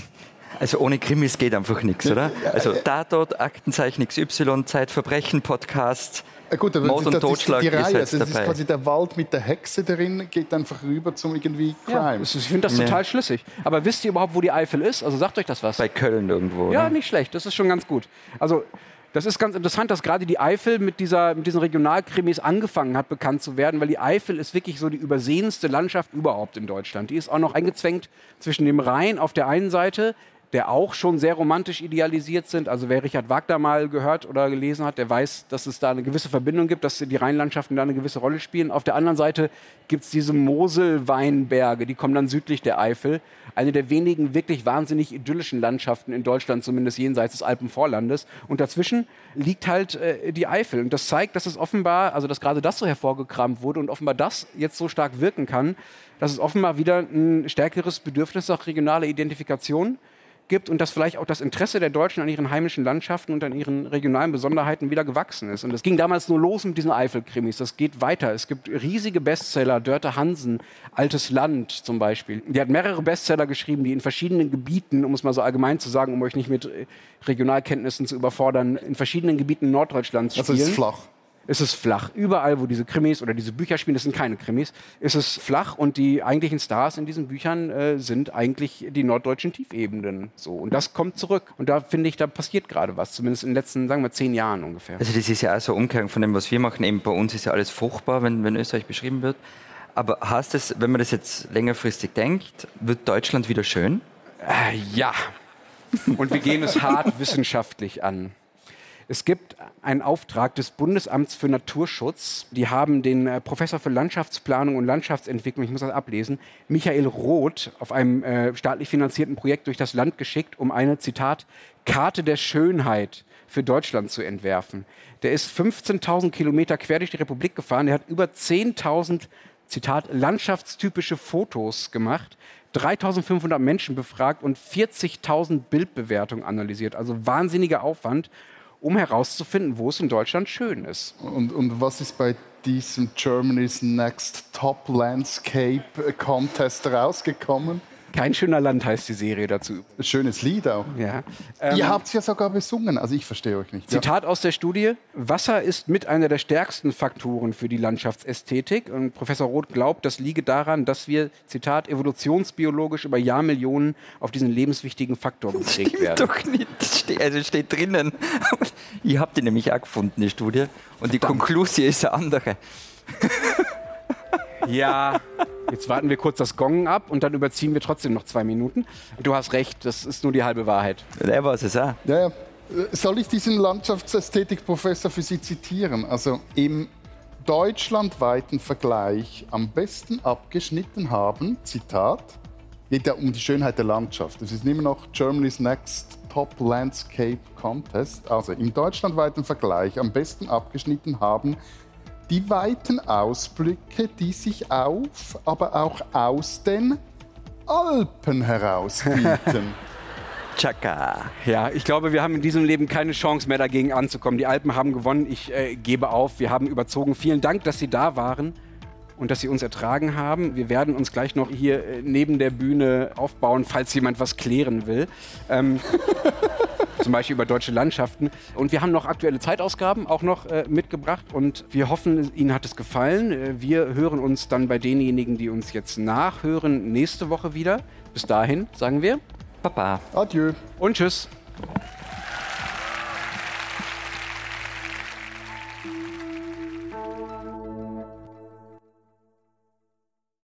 Also ohne Krimis geht einfach nichts, oder? Also Tatort, Aktenzeichen XY, Zeitverbrechen, Podcast. Ja, gut, aber Mord und das Totschlag ist die Reihe. Ist also, das ist quasi der Wald mit der Hexe drin, geht einfach rüber zum irgendwie Crime. Ja, ich finde das total schlüssig. Aber wisst ihr überhaupt, wo die Eifel ist? Also sagt euch das was? Bei Köln irgendwo. Ja, ne? nicht schlecht. Das ist schon ganz gut. Also das ist ganz interessant, dass gerade die Eifel mit, dieser, mit diesen Regionalkrimis angefangen hat, bekannt zu werden, weil die Eifel ist wirklich so die übersehenste Landschaft überhaupt in Deutschland. Die ist auch noch eingezwängt zwischen dem Rhein auf der einen Seite, der auch schon sehr romantisch idealisiert sind. Also wer Richard Wagner mal gehört oder gelesen hat, der weiß, dass es da eine gewisse Verbindung gibt, dass die Rheinlandschaften da eine gewisse Rolle spielen. Auf der anderen Seite gibt es diese Moselweinberge, die kommen dann südlich der Eifel. Eine der wenigen wirklich wahnsinnig idyllischen Landschaften in Deutschland, zumindest jenseits des Alpenvorlandes. Und dazwischen liegt halt äh, die Eifel. Und das zeigt, dass es offenbar, also dass gerade das so hervorgekramt wurde und offenbar das jetzt so stark wirken kann, dass es offenbar wieder ein stärkeres Bedürfnis nach regionaler Identifikation gibt und dass vielleicht auch das Interesse der Deutschen an ihren heimischen Landschaften und an ihren regionalen Besonderheiten wieder gewachsen ist. Und es ging damals nur los mit diesen Eifelkrimis. Das geht weiter. Es gibt riesige Bestseller, Dörte Hansen, Altes Land zum Beispiel. Die hat mehrere Bestseller geschrieben, die in verschiedenen Gebieten, um es mal so allgemein zu sagen, um euch nicht mit Regionalkenntnissen zu überfordern, in verschiedenen Gebieten Norddeutschlands spielen. Das ist flach ist es flach. Überall, wo diese Krimis oder diese Bücher spielen, das sind keine Krimis, ist es flach und die eigentlichen Stars in diesen Büchern äh, sind eigentlich die norddeutschen Tiefebenen. So. Und das kommt zurück. Und da finde ich, da passiert gerade was, zumindest in den letzten, sagen wir, zehn Jahren ungefähr. Also das ist ja auch so Umkehrung von dem, was wir machen. Eben bei uns ist ja alles fruchtbar, wenn, wenn Österreich beschrieben wird. Aber heißt es, wenn man das jetzt längerfristig denkt, wird Deutschland wieder schön? Äh, ja. Und wir gehen es hart wissenschaftlich an. Es gibt einen Auftrag des Bundesamts für Naturschutz. Die haben den äh, Professor für Landschaftsplanung und Landschaftsentwicklung, ich muss das ablesen, Michael Roth auf einem äh, staatlich finanzierten Projekt durch das Land geschickt, um eine, Zitat, Karte der Schönheit für Deutschland zu entwerfen. Der ist 15.000 Kilometer quer durch die Republik gefahren. Der hat über 10.000, Zitat, landschaftstypische Fotos gemacht. 3500 Menschen befragt und 40.000 Bildbewertungen analysiert. Also wahnsinniger Aufwand um herauszufinden, wo es in Deutschland schön ist. Und, und was ist bei diesem Germany's Next Top Landscape Contest rausgekommen? Kein schöner Land heißt die Serie dazu. Schönes Lied auch. Ja. Ähm, Ihr habt es ja sogar besungen, also ich verstehe euch nicht. Zitat ja. aus der Studie: Wasser ist mit einer der stärksten Faktoren für die Landschaftsästhetik. Und Professor Roth glaubt, das liege daran, dass wir, Zitat, evolutionsbiologisch über Jahrmillionen auf diesen lebenswichtigen Faktor geprägt werden. Doch nicht. Also steht drinnen. Ihr habt die nämlich auch gefunden, die Studie. Und Verdammt. die Konklusion ist eine andere. Ja, jetzt warten wir kurz das Gongen ab und dann überziehen wir trotzdem noch zwei Minuten. Du hast recht, das ist nur die halbe Wahrheit. Der war es ja. ja. Soll ich diesen Landschaftsästhetikprofessor für Sie zitieren? Also im deutschlandweiten Vergleich am besten abgeschnitten haben, Zitat, geht ja um die Schönheit der Landschaft. Es ist immer noch Germany's Next Top Landscape Contest. Also im deutschlandweiten Vergleich am besten abgeschnitten haben die weiten Ausblicke, die sich auf, aber auch aus den Alpen herausbieten. Chaka. Ja, ich glaube, wir haben in diesem Leben keine Chance mehr dagegen anzukommen. Die Alpen haben gewonnen. Ich äh, gebe auf. Wir haben überzogen. Vielen Dank, dass Sie da waren und dass Sie uns ertragen haben. Wir werden uns gleich noch hier äh, neben der Bühne aufbauen, falls jemand was klären will. Ähm, zum Beispiel über deutsche Landschaften. Und wir haben noch aktuelle Zeitausgaben auch noch äh, mitgebracht und wir hoffen, Ihnen hat es gefallen. Äh, wir hören uns dann bei denjenigen, die uns jetzt nachhören, nächste Woche wieder. Bis dahin sagen wir Papa. Adieu. Und tschüss.